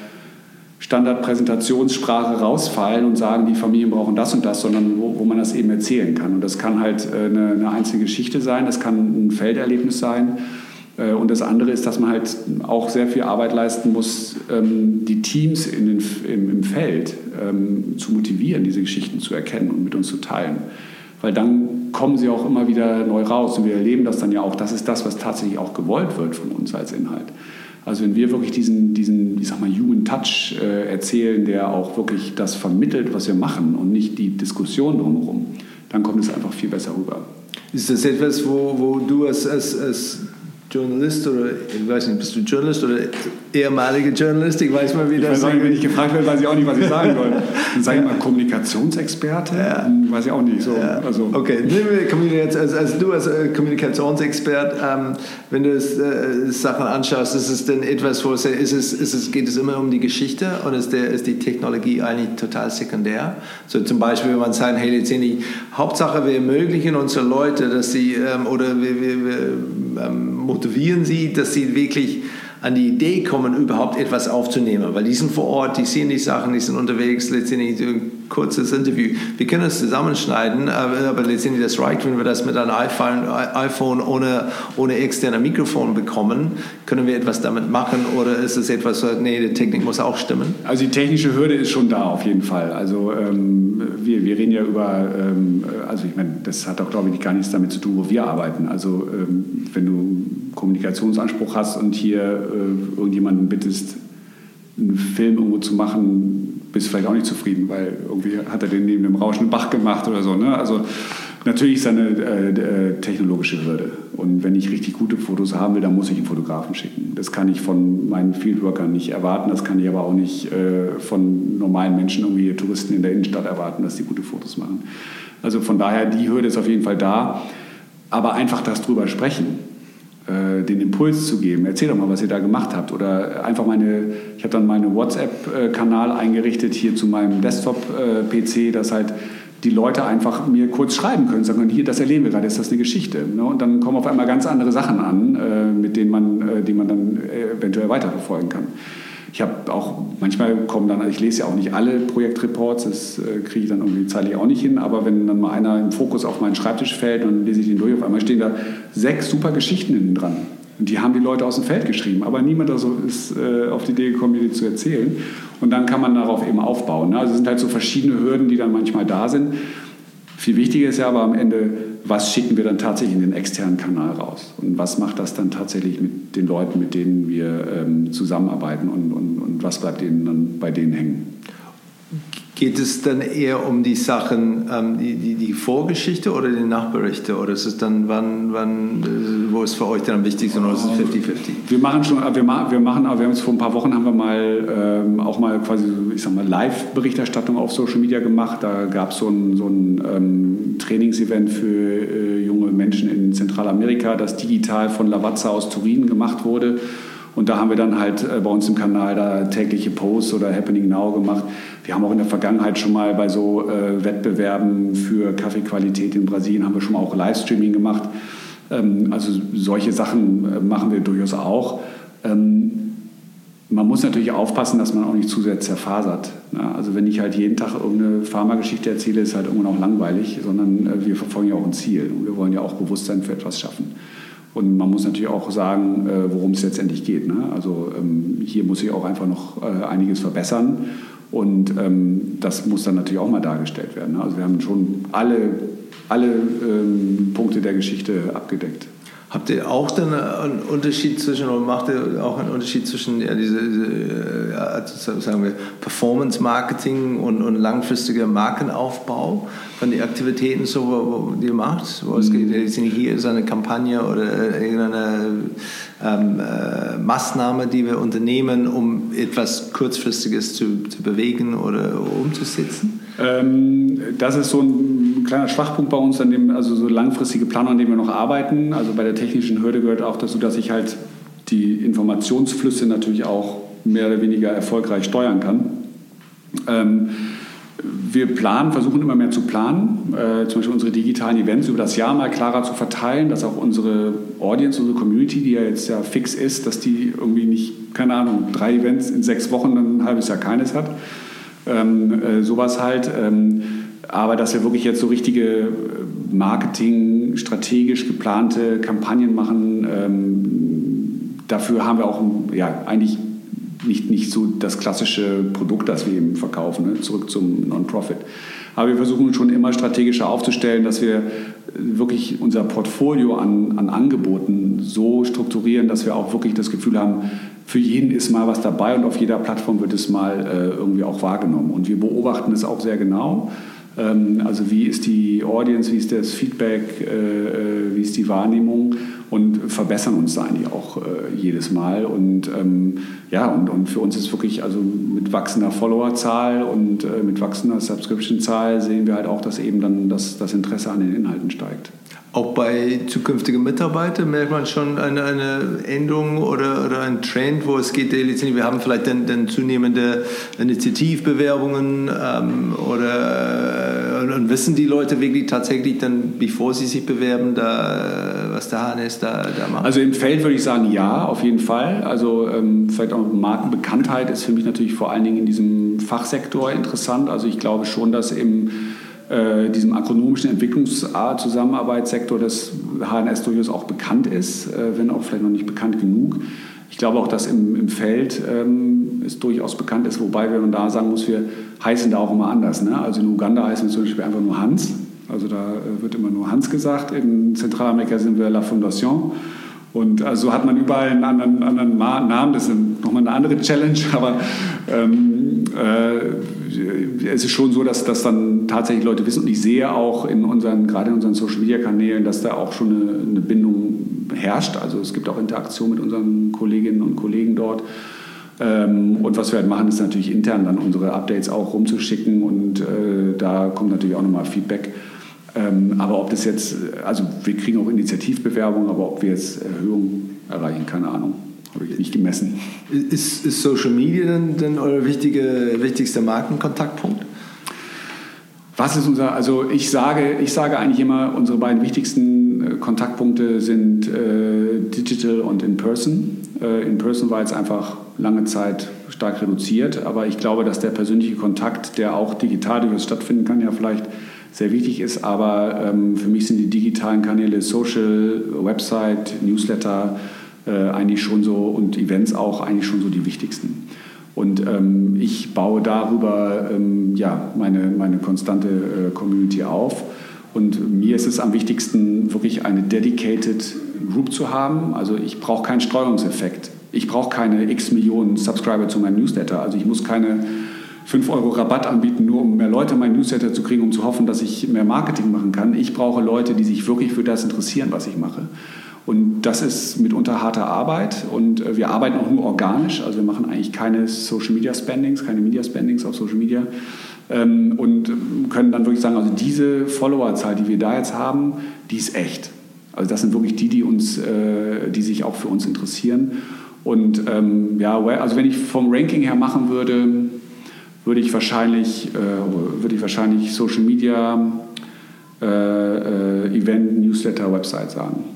Standardpräsentationssprache rausfallen und sagen, die Familien brauchen das und das, sondern wo, wo man das eben erzählen kann. Und das kann halt äh, eine, eine einzelne Geschichte sein, das kann ein Felderlebnis sein. Äh, und das andere ist, dass man halt auch sehr viel Arbeit leisten muss, ähm, die Teams in den, im, im Feld ähm, zu motivieren, diese Geschichten zu erkennen und mit uns zu teilen. Weil dann kommen sie auch immer wieder neu raus und wir erleben das dann ja auch. Das ist das, was tatsächlich auch gewollt wird von uns als Inhalt. Also wenn wir wirklich diesen, diesen ich sag mal, Human Touch äh, erzählen, der auch wirklich das vermittelt, was wir machen und nicht die Diskussion drumherum, dann kommt es einfach viel besser rüber. Ist das etwas, wo, wo du als, als, als Oder ich weiß nicht, bist ehemalige Journalist? Ich weiß mal, wie ich das ist. Wenn ich gefragt werde, weiß ich auch nicht, was ich sagen soll. Dann sage ich mal Kommunikationsexperte, ja. weiß ich auch nicht. So, ja. also. Okay, also, also du als äh, Kommunikationsexpert, ähm, wenn du es, äh, Sachen anschaust, ist es denn etwas, wo es, ist es, ist es, geht es immer um die Geschichte oder ist, der, ist die Technologie eigentlich total sekundär? So zum Beispiel, wenn man sagt, hey, letztendlich, Hauptsache wir ermöglichen unsere Leute, dass sie, ähm, oder wir, wir, wir ähm, motivieren sie, dass sie wirklich an die Idee kommen, überhaupt etwas aufzunehmen. Weil die sind vor Ort, die sehen die Sachen, die sind unterwegs, letztendlich kurzes Interview. Wir können es zusammenschneiden, aber, aber letztendlich das reicht, wenn wir das mit einem iPhone, iPhone ohne, ohne externer Mikrofon bekommen. Können wir etwas damit machen oder ist es etwas, nee, die Technik muss auch stimmen? Also die technische Hürde ist schon da auf jeden Fall. Also ähm, wir, wir reden ja über, ähm, also ich meine, das hat auch glaube ich gar nichts damit zu tun, wo wir arbeiten. Also ähm, wenn du Kommunikationsanspruch hast und hier äh, irgendjemanden bittest, einen Film irgendwo zu machen, bist vielleicht auch nicht zufrieden, weil irgendwie hat er den neben dem rauschenden Bach gemacht oder so. Ne? Also natürlich ist eine äh, äh, technologische Hürde. Und wenn ich richtig gute Fotos haben will, dann muss ich einen Fotografen schicken. Das kann ich von meinen Fieldworkern nicht erwarten. Das kann ich aber auch nicht äh, von normalen Menschen, irgendwie Touristen in der Innenstadt erwarten, dass die gute Fotos machen. Also von daher, die Hürde ist auf jeden Fall da. Aber einfach das drüber sprechen den Impuls zu geben. Erzähl doch mal, was ihr da gemacht habt. Oder einfach meine, ich habe dann meinen WhatsApp-Kanal eingerichtet hier zu meinem Desktop-PC, dass halt die Leute einfach mir kurz schreiben können, sagen, hier, das erleben wir gerade, ist das eine Geschichte. Ne? Und dann kommen auf einmal ganz andere Sachen an, äh, mit denen man, äh, die man dann eventuell weiterverfolgen kann. Ich habe auch, manchmal kommen dann, ich lese ja auch nicht alle Projektreports, das äh, kriege ich dann irgendwie zeitlich auch nicht hin, aber wenn dann mal einer im Fokus auf meinen Schreibtisch fällt und lese ich den durch, auf einmal stehen da sechs super Geschichten hinten dran. Und die haben die Leute aus dem Feld geschrieben, aber niemand ist äh, auf die Idee gekommen, die zu erzählen. Und dann kann man darauf eben aufbauen. Ne? Also es sind halt so verschiedene Hürden, die dann manchmal da sind. Viel wichtiger ist ja aber am Ende, was schicken wir dann tatsächlich in den externen Kanal raus? Und was macht das dann tatsächlich mit den Leuten, mit denen wir ähm, zusammenarbeiten und, und, und was bleibt ihnen dann bei denen hängen? Geht es dann eher um die Sachen, ähm, die, die, die, Vorgeschichte oder die Nachberichte? Oder ist es dann, wann, wann äh, wo ist für euch dann am wichtigsten oder ist es 50-50? Wir machen schon, wir, machen, wir machen, wir haben jetzt vor ein paar Wochen haben wir mal ähm, auch mal quasi, ich sag mal, Live-Berichterstattung auf Social Media gemacht. Da gab es so ein, so ein ähm, Trainingsevent für äh, junge Menschen in Zentralamerika, das digital von Lavazza aus Turin gemacht wurde. Und da haben wir dann halt äh, bei uns im Kanal da tägliche Posts oder Happening Now gemacht. Wir haben auch in der Vergangenheit schon mal bei so äh, Wettbewerben für Kaffeequalität in Brasilien haben wir schon mal auch Livestreaming gemacht. Ähm, also solche Sachen äh, machen wir durchaus auch. Ähm, man muss natürlich aufpassen, dass man auch nicht zu sehr zerfasert. Ja, also wenn ich halt jeden Tag irgendeine Pharmageschichte erzähle, ist halt irgendwann auch langweilig, sondern äh, wir verfolgen ja auch ein Ziel. Und wir wollen ja auch Bewusstsein für etwas schaffen. Und man muss natürlich auch sagen, äh, worum es letztendlich geht. Ne? Also ähm, hier muss sich auch einfach noch äh, einiges verbessern. Und ähm, das muss dann natürlich auch mal dargestellt werden. Ne? Also wir haben schon alle, alle ähm, Punkte der Geschichte abgedeckt. Habt ihr auch dann einen Unterschied zwischen, oder macht ihr auch einen Unterschied zwischen ja, diese, diese also sagen wir, Performance Marketing und, und langfristiger Markenaufbau von den Aktivitäten, so, die ihr macht? Wo es geht, mhm. hier ist eine Kampagne oder irgendeine ähm, äh, Maßnahme, die wir unternehmen, um etwas Kurzfristiges zu, zu bewegen oder umzusetzen? Ähm, das ist so ein kleiner Schwachpunkt bei uns, an dem, also so langfristige Planung, an dem wir noch arbeiten. Also bei der technischen Hürde gehört auch dazu, dass ich halt die Informationsflüsse natürlich auch mehr oder weniger erfolgreich steuern kann. Ähm, wir planen, versuchen immer mehr zu planen, äh, zum Beispiel unsere digitalen Events über das Jahr mal klarer zu verteilen, dass auch unsere Audience, unsere Community, die ja jetzt ja fix ist, dass die irgendwie nicht, keine Ahnung, drei Events in sechs Wochen, dann ein halbes Jahr keines hat. Ähm, äh, sowas halt. Ähm, aber dass wir wirklich jetzt so richtige äh, Marketing, strategisch geplante Kampagnen machen, ähm, dafür haben wir auch ja, eigentlich nicht, nicht so das klassische Produkt, das wir eben verkaufen, ne? zurück zum Non-Profit. Aber wir versuchen schon immer strategischer aufzustellen, dass wir wirklich unser Portfolio an, an Angeboten so strukturieren, dass wir auch wirklich das Gefühl haben, für jeden ist mal was dabei und auf jeder Plattform wird es mal äh, irgendwie auch wahrgenommen. Und wir beobachten es auch sehr genau. Ähm, also wie ist die Audience, wie ist das Feedback, äh, äh, wie ist die Wahrnehmung und verbessern uns da eigentlich auch jedes Mal. Und ähm, ja, und, und für uns ist wirklich, also mit wachsender Followerzahl und mit wachsender Subscription-Zahl sehen wir halt auch, dass eben dann das, das Interesse an den Inhalten steigt. Auch bei zukünftigen Mitarbeitern merkt man schon eine, eine Änderung oder, oder einen Trend, wo es geht, wir haben vielleicht dann, dann zunehmende Initiativbewerbungen ähm, oder äh, und wissen die Leute wirklich tatsächlich dann, bevor sie sich bewerben, da, was der HNS da, da macht? Also im Feld würde ich sagen, ja, auf jeden Fall. Also ähm, vielleicht auch Markenbekanntheit ist für mich natürlich vor allen Dingen in diesem Fachsektor interessant. Also ich glaube schon, dass im äh, diesem ökonomischen Entwicklungszusammenarbeitssektor des HNS durchaus auch bekannt ist, äh, wenn auch vielleicht noch nicht bekannt genug. Ich glaube auch, dass im, im Feld ähm, es durchaus bekannt ist, wobei man da sagen muss, wir heißen da auch immer anders. Ne? Also in Uganda heißen wir zum Beispiel einfach nur Hans. Also da äh, wird immer nur Hans gesagt. In Zentralamerika sind wir La Fondation. Und also hat man überall einen anderen, anderen Namen. Das ist nochmal eine andere Challenge. [LAUGHS] Aber ähm, äh, es ist schon so, dass, dass dann tatsächlich Leute wissen. Und ich sehe auch in unseren, gerade in unseren Social-Media-Kanälen, dass da auch schon eine, eine, Bindung herrscht. Also es gibt auch Interaktion mit unseren Kolleginnen und Kollegen dort. Ähm, und was wir halt machen, ist natürlich intern dann unsere Updates auch rumzuschicken. Und äh, da kommt natürlich auch nochmal Feedback. Ähm, aber ob das jetzt, also wir kriegen auch Initiativbewerbungen, aber ob wir jetzt Erhöhungen erreichen, keine Ahnung. Nicht gemessen. Ist, ist Social Media denn, denn euer wichtige, wichtigster Markenkontaktpunkt? Was ist unser, also ich sage, ich sage eigentlich immer, unsere beiden wichtigsten äh, Kontaktpunkte sind äh, Digital und In-Person. Äh, In-Person war jetzt einfach lange Zeit stark reduziert, aber ich glaube, dass der persönliche Kontakt, der auch digital durchaus stattfinden kann, ja vielleicht sehr wichtig ist. Aber ähm, für mich sind die digitalen Kanäle Social, Website, Newsletter äh, eigentlich schon so und Events auch eigentlich schon so die wichtigsten. Und ähm, ich baue darüber ähm, ja, meine, meine konstante äh, Community auf. Und mir ist es am wichtigsten, wirklich eine dedicated Group zu haben. Also ich brauche keinen Streuungseffekt. Ich brauche keine x Millionen Subscriber zu meinem Newsletter. Also ich muss keine 5 Euro Rabatt anbieten, nur um mehr Leute mein Newsletter zu kriegen, um zu hoffen, dass ich mehr Marketing machen kann. Ich brauche Leute, die sich wirklich für das interessieren, was ich mache. Und das ist mitunter harte Arbeit und äh, wir arbeiten auch nur organisch, also wir machen eigentlich keine Social Media Spendings, keine Media Spendings auf Social Media ähm, und können dann wirklich sagen, also diese Followerzahl, die wir da jetzt haben, die ist echt. Also das sind wirklich die, die uns, äh, die sich auch für uns interessieren. Und ähm, ja, also wenn ich vom Ranking her machen würde, würde ich wahrscheinlich, äh, würde ich wahrscheinlich Social Media, Event, Newsletter, Website sagen.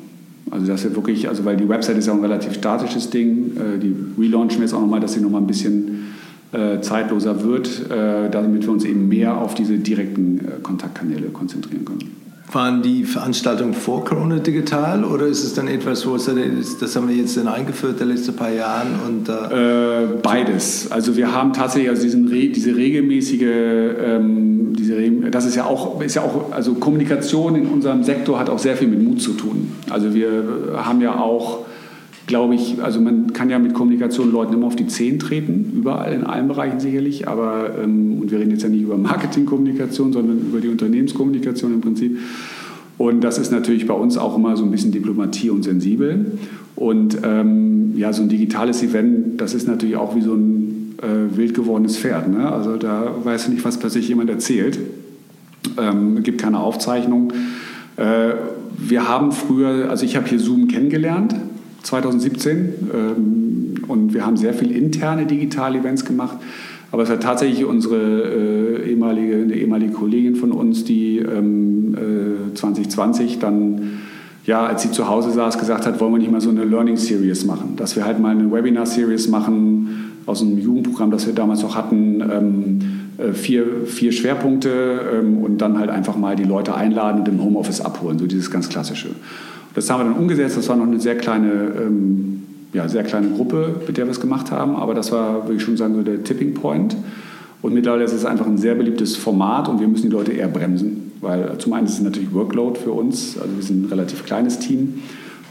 Also das ist wirklich, also weil die Website ist ja ein relativ statisches Ding. Äh, die relaunchen wir jetzt auch nochmal, dass sie nochmal ein bisschen äh, zeitloser wird, äh, damit wir uns eben mehr auf diese direkten Kontaktkanäle konzentrieren können. Waren die Veranstaltungen vor Corona digital oder ist es dann etwas, wo es dann ist, das haben wir jetzt dann eingeführt, die letzten paar Jahren? Und, äh, äh, beides. Also wir haben tatsächlich also diesen, diese regelmäßige, ähm, diese, das ist ja auch, ist ja auch, also Kommunikation in unserem Sektor hat auch sehr viel mit Mut zu tun. Also wir haben ja auch glaube ich, also man kann ja mit Kommunikation Leuten immer auf die Zehen treten, überall in allen Bereichen sicherlich, aber, ähm, und wir reden jetzt ja nicht über Marketingkommunikation, sondern über die Unternehmenskommunikation im Prinzip. Und das ist natürlich bei uns auch immer so ein bisschen Diplomatie und sensibel. Und ähm, ja, so ein digitales Event, das ist natürlich auch wie so ein äh, wild gewordenes Pferd. Ne? Also da weiß du nicht, was plötzlich jemand erzählt. Ähm, gibt keine Aufzeichnung. Äh, wir haben früher, also ich habe hier Zoom kennengelernt 2017 ähm, und wir haben sehr viel interne Digital-Events gemacht. Aber es hat tatsächlich unsere äh, ehemalige, eine ehemalige Kollegin von uns, die ähm, äh, 2020 dann, ja, als sie zu Hause saß, gesagt hat, wollen wir nicht mal so eine Learning Series machen, dass wir halt mal eine Webinar Series machen aus einem Jugendprogramm, das wir damals noch hatten. Ähm, äh, vier, vier Schwerpunkte ähm, und dann halt einfach mal die Leute einladen und im Homeoffice abholen, so dieses ganz klassische. Das haben wir dann umgesetzt. Das war noch eine sehr kleine, ähm, ja, sehr kleine Gruppe, mit der wir es gemacht haben. Aber das war, würde ich schon sagen, so der Tipping Point. Und mittlerweile ist es einfach ein sehr beliebtes Format und wir müssen die Leute eher bremsen. Weil zum einen ist es natürlich Workload für uns, also wir sind ein relativ kleines Team.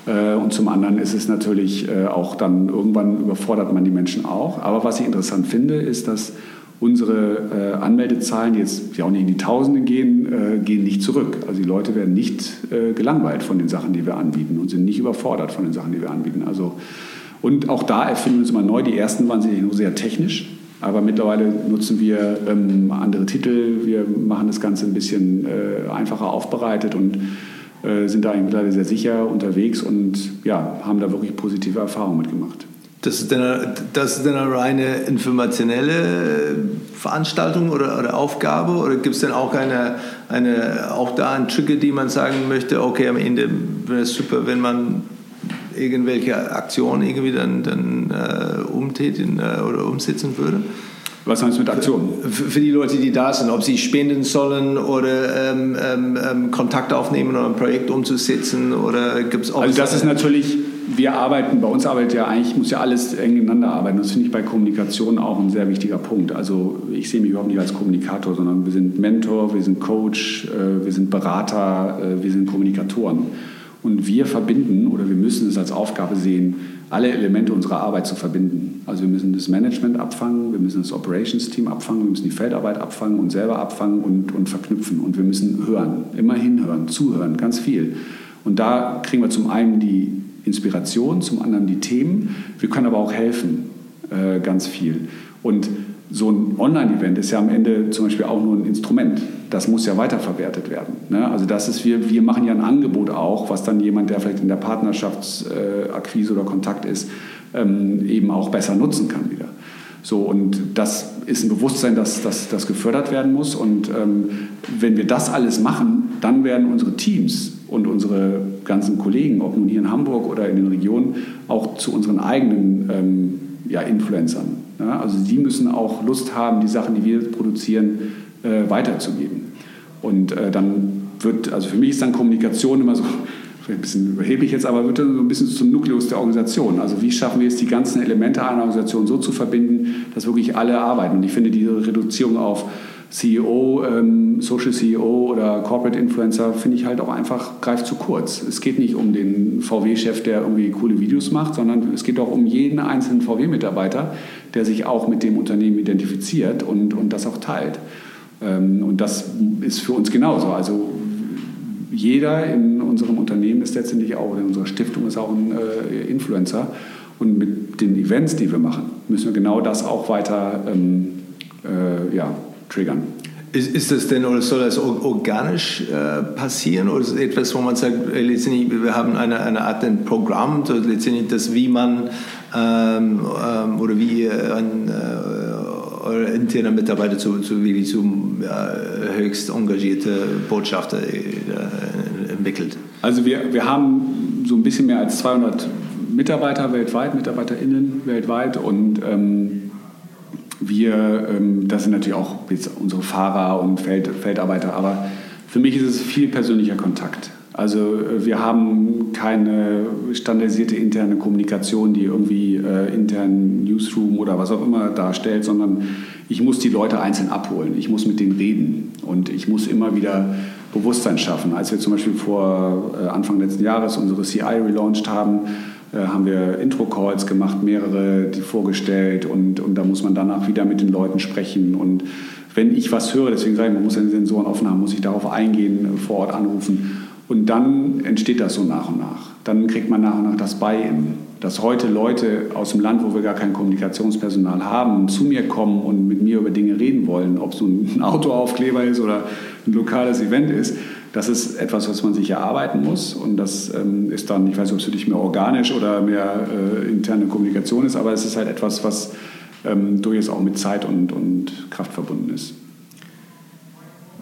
Äh, und zum anderen ist es natürlich äh, auch dann, irgendwann überfordert man die Menschen auch. Aber was ich interessant finde, ist, dass Unsere äh, Anmeldezahlen, die jetzt ja auch nicht in die Tausende gehen, äh, gehen nicht zurück. Also die Leute werden nicht äh, gelangweilt von den Sachen, die wir anbieten und sind nicht überfordert von den Sachen, die wir anbieten. Also, und auch da erfinden wir uns immer neu. Die ersten waren sicherlich nur sehr technisch, aber mittlerweile nutzen wir ähm, andere Titel. Wir machen das Ganze ein bisschen äh, einfacher aufbereitet und äh, sind da mittlerweile sehr sicher unterwegs und ja, haben da wirklich positive Erfahrungen mitgemacht. Das ist, eine, das ist eine reine informationelle Veranstaltung oder, oder Aufgabe oder gibt es denn auch eine, eine, auch da ein Trigger, die man sagen möchte, okay, am Ende wäre es super, wenn man irgendwelche Aktionen irgendwie dann, dann äh, umtätigen äh, oder umsetzen würde? Was meinst du mit Aktionen? Für, für, die Leute, die da sind, ob sie spenden sollen oder ähm, ähm, ähm Kontakt aufnehmen, um ein Projekt umzusetzen oder gibt es auch... Also das ist natürlich wir arbeiten, bei uns arbeitet ja eigentlich, muss ja alles eng ineinander arbeiten. Das finde ich bei Kommunikation auch ein sehr wichtiger Punkt. Also ich sehe mich überhaupt nicht als Kommunikator, sondern wir sind Mentor, wir sind Coach, äh, wir sind Berater, äh, wir sind Kommunikatoren. Und wir verbinden oder wir müssen es als Aufgabe sehen, alle Elemente unserer Arbeit zu verbinden. Also wir müssen das Management abfangen, wir müssen das Operations-Team abfangen, wir müssen die Feldarbeit abfangen und selber abfangen und, und verknüpfen. Und wir müssen hören, immer hinhören, zuhören, ganz viel. Und da kriegen wir zum einen die Inspiration, zum anderen die Themen. Wir können aber auch helfen, äh, ganz viel. Und so ein Online-Event ist ja am Ende zum Beispiel auch nur ein Instrument. Das muss ja weiterverwertet werden. Ne? Also das ist, wir, wir machen ja ein Angebot auch, was dann jemand, der vielleicht in der Partnerschaftsakquise äh, oder Kontakt ist, ähm, eben auch besser nutzen kann wieder. So, und das ist ein Bewusstsein, dass das gefördert werden muss. Und ähm, wenn wir das alles machen, dann werden unsere Teams und unsere ganzen Kollegen, ob nun hier in Hamburg oder in den Regionen, auch zu unseren eigenen ähm, ja, Influencern. Ja? Also die müssen auch Lust haben, die Sachen, die wir produzieren, äh, weiterzugeben. Und äh, dann wird, also für mich ist dann Kommunikation immer so, [LAUGHS] ein bisschen überheblich jetzt, aber wird dann so ein bisschen zum Nukleus der Organisation. Also wie schaffen wir es, die ganzen Elemente einer Organisation so zu verbinden, dass wirklich alle arbeiten. Und ich finde diese Reduzierung auf CEO, ähm, Social CEO oder Corporate Influencer finde ich halt auch einfach, greift zu kurz. Es geht nicht um den VW-Chef, der irgendwie coole Videos macht, sondern es geht auch um jeden einzelnen VW-Mitarbeiter, der sich auch mit dem Unternehmen identifiziert und, und das auch teilt. Ähm, und das ist für uns genauso. Also jeder in unserem Unternehmen ist letztendlich auch, in unserer Stiftung ist auch ein äh, Influencer. Und mit den Events, die wir machen, müssen wir genau das auch weiter ähm, äh, ja, triggern. Ist, ist das denn oder soll das organisch äh, passieren oder ist es etwas, wo man sagt, äh, letztendlich, wir haben eine, eine Art ein Programm, so letztendlich das, wie man ähm, ähm, oder wie äh, ein äh, eure interne Mitarbeiter zu, zu wirklich zum ja, höchst engagierte Botschafter äh, entwickelt? Also wir, wir haben so ein bisschen mehr als 200 Mitarbeiter weltweit, MitarbeiterInnen weltweit und ähm, wir, ähm, das sind natürlich auch jetzt unsere Fahrer und Feld, Feldarbeiter, aber Für mich ist es viel persönlicher Kontakt. Also äh, wir haben keine standardisierte interne Kommunikation, die irgendwie äh, internen Newsroom oder was auch immer darstellt, sondern ich muss die Leute einzeln abholen. Ich muss mit denen reden und ich muss immer wieder Bewusstsein schaffen. Als wir zum Beispiel vor äh, Anfang letzten Jahres unsere CI relaunched haben, haben wir Intro-Calls gemacht, mehrere, die vorgestellt und, und da muss man danach wieder mit den Leuten sprechen und wenn ich was höre, deswegen sage ich, man muss ja die Sensoren offen haben, muss ich darauf eingehen, vor Ort anrufen und dann entsteht das so nach und nach. Dann kriegt man nach und nach das Buy-in. Dass heute Leute aus dem Land, wo wir gar kein Kommunikationspersonal haben, zu mir kommen und mit mir über Dinge reden wollen, ob es nun ein Autoaufkleber ist oder ein lokales Event ist, das ist etwas, was man sich erarbeiten muss. Und das ähm, ist dann, ich weiß nicht, ob es für dich mehr organisch oder mehr äh, interne Kommunikation ist, aber es ist halt etwas, was ähm, durchaus auch mit Zeit und, und Kraft verbunden ist.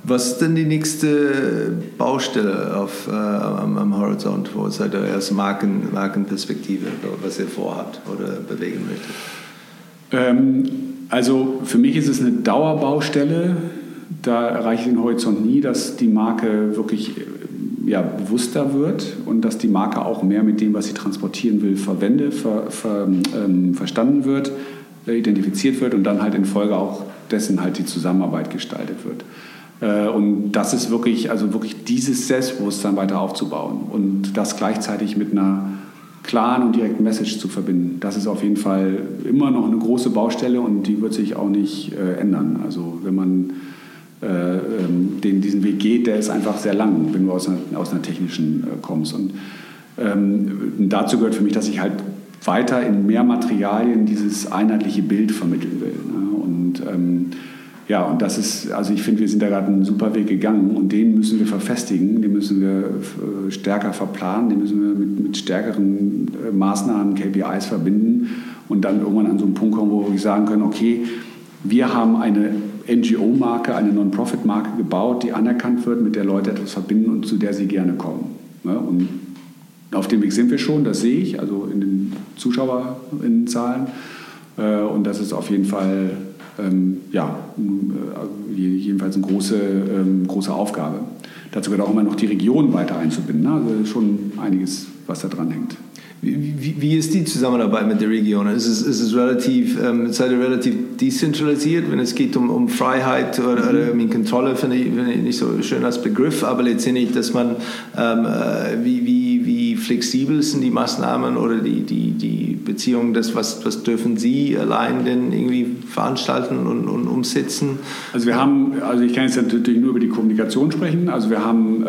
Was ist denn die nächste Baustelle auf, äh, am, am, Horizont, wo seid ihr aus Marken, Markenperspektive, was ihr vorhabt oder bewegen möchtet? Ähm, also für mich ist es eine Dauerbaustelle. Da erreiche ich den Horizont nie, dass die Marke wirklich ja, bewusster wird und dass die Marke auch mehr mit dem, was sie transportieren will, verwende, ver, ver, ähm, verstanden wird, äh, identifiziert wird und dann halt in Folge auch dessen halt die Zusammenarbeit gestaltet wird. Äh, und das ist wirklich, also wirklich dieses Selbstbewusstsein weiter aufzubauen und das gleichzeitig mit einer klaren und direkten Message zu verbinden. Das ist auf jeden Fall immer noch eine große Baustelle und die wird sich auch nicht äh, ändern. Also wenn man äh, den, diesen Weg geht, der ist einfach sehr lang, wenn du aus einer, aus einer technischen äh, kommst. Und ähm, dazu gehört für mich, dass ich halt weiter in mehr Materialien dieses einheitliche Bild vermitteln will. Ne? Und ähm, ja, und das ist, also ich finde, wir sind da gerade einen super Weg gegangen und den müssen wir verfestigen, den müssen wir äh, stärker verplanen, den müssen wir mit, mit stärkeren äh, Maßnahmen, KPIs verbinden und dann irgendwann an so einen Punkt kommen, wo wir sagen können, okay, wir haben eine NGO-Marke, eine Non-Profit-Marke gebaut, die anerkannt wird, mit der Leute etwas verbinden und zu der sie gerne kommen. Ne? Und auf dem Weg sind wir schon, das sehe ich, also in den Zuschauerinnenzahlen. Äh, und das ist auf jeden Fall ähm, ja, äh, jedenfalls eine große, ähm, große Aufgabe. Dazu gehört auch immer noch die Region weiter einzubinden. Ne? Also schon einiges, was da dran hängt. Wie, wie, ist die Zusammenarbeit mit der Region? Ist es, ist es relativ, ähm, seid ihr relativ dezentralisiert, wenn es geht um, um Freiheit oder, oder um Kontrolle, finde ich, find ich nicht so schön als Begriff, aber letztendlich, dass man, ähm, äh, wie, wie, flexibel sind die Maßnahmen oder die, die, die Beziehungen, das, was, was dürfen Sie allein denn irgendwie veranstalten und, und umsetzen? Also wir haben, also ich kann jetzt natürlich nur über die Kommunikation sprechen, also wir haben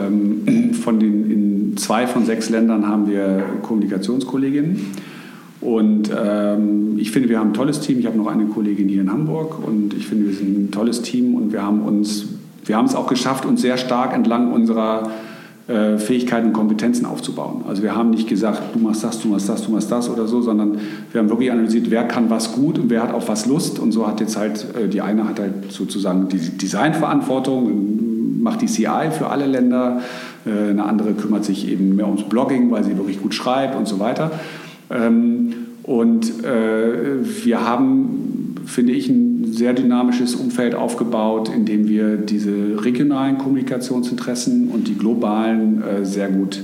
ähm, [CLEARS THROAT] von den, in zwei von sechs Ländern haben wir Kommunikationskolleginnen. Und ähm, ich finde, wir haben ein tolles Team. Ich habe noch eine Kollegin hier in Hamburg und ich finde, wir sind ein tolles Team und wir haben uns, wir haben es auch geschafft, uns sehr stark entlang unserer äh, Fähigkeiten und Kompetenzen aufzubauen. Also wir haben nicht gesagt, du machst das, du machst das, du machst das oder so, sondern wir haben wirklich analysiert, wer kann was gut und wer hat auf was Lust. Und so hat jetzt halt, äh, die eine hat halt sozusagen die Designverantwortung, macht die CI für alle Länder, äh, eine andere kümmert sich eben mehr ums Blogging, weil sie wirklich gut schreibt und so weiter. Ähm, und wir haben, finde ich, ein sehr dynamisches Umfeld aufgebaut, in dem wir diese regionalen Kommunikationsinteressen und die globalen äh, sehr gut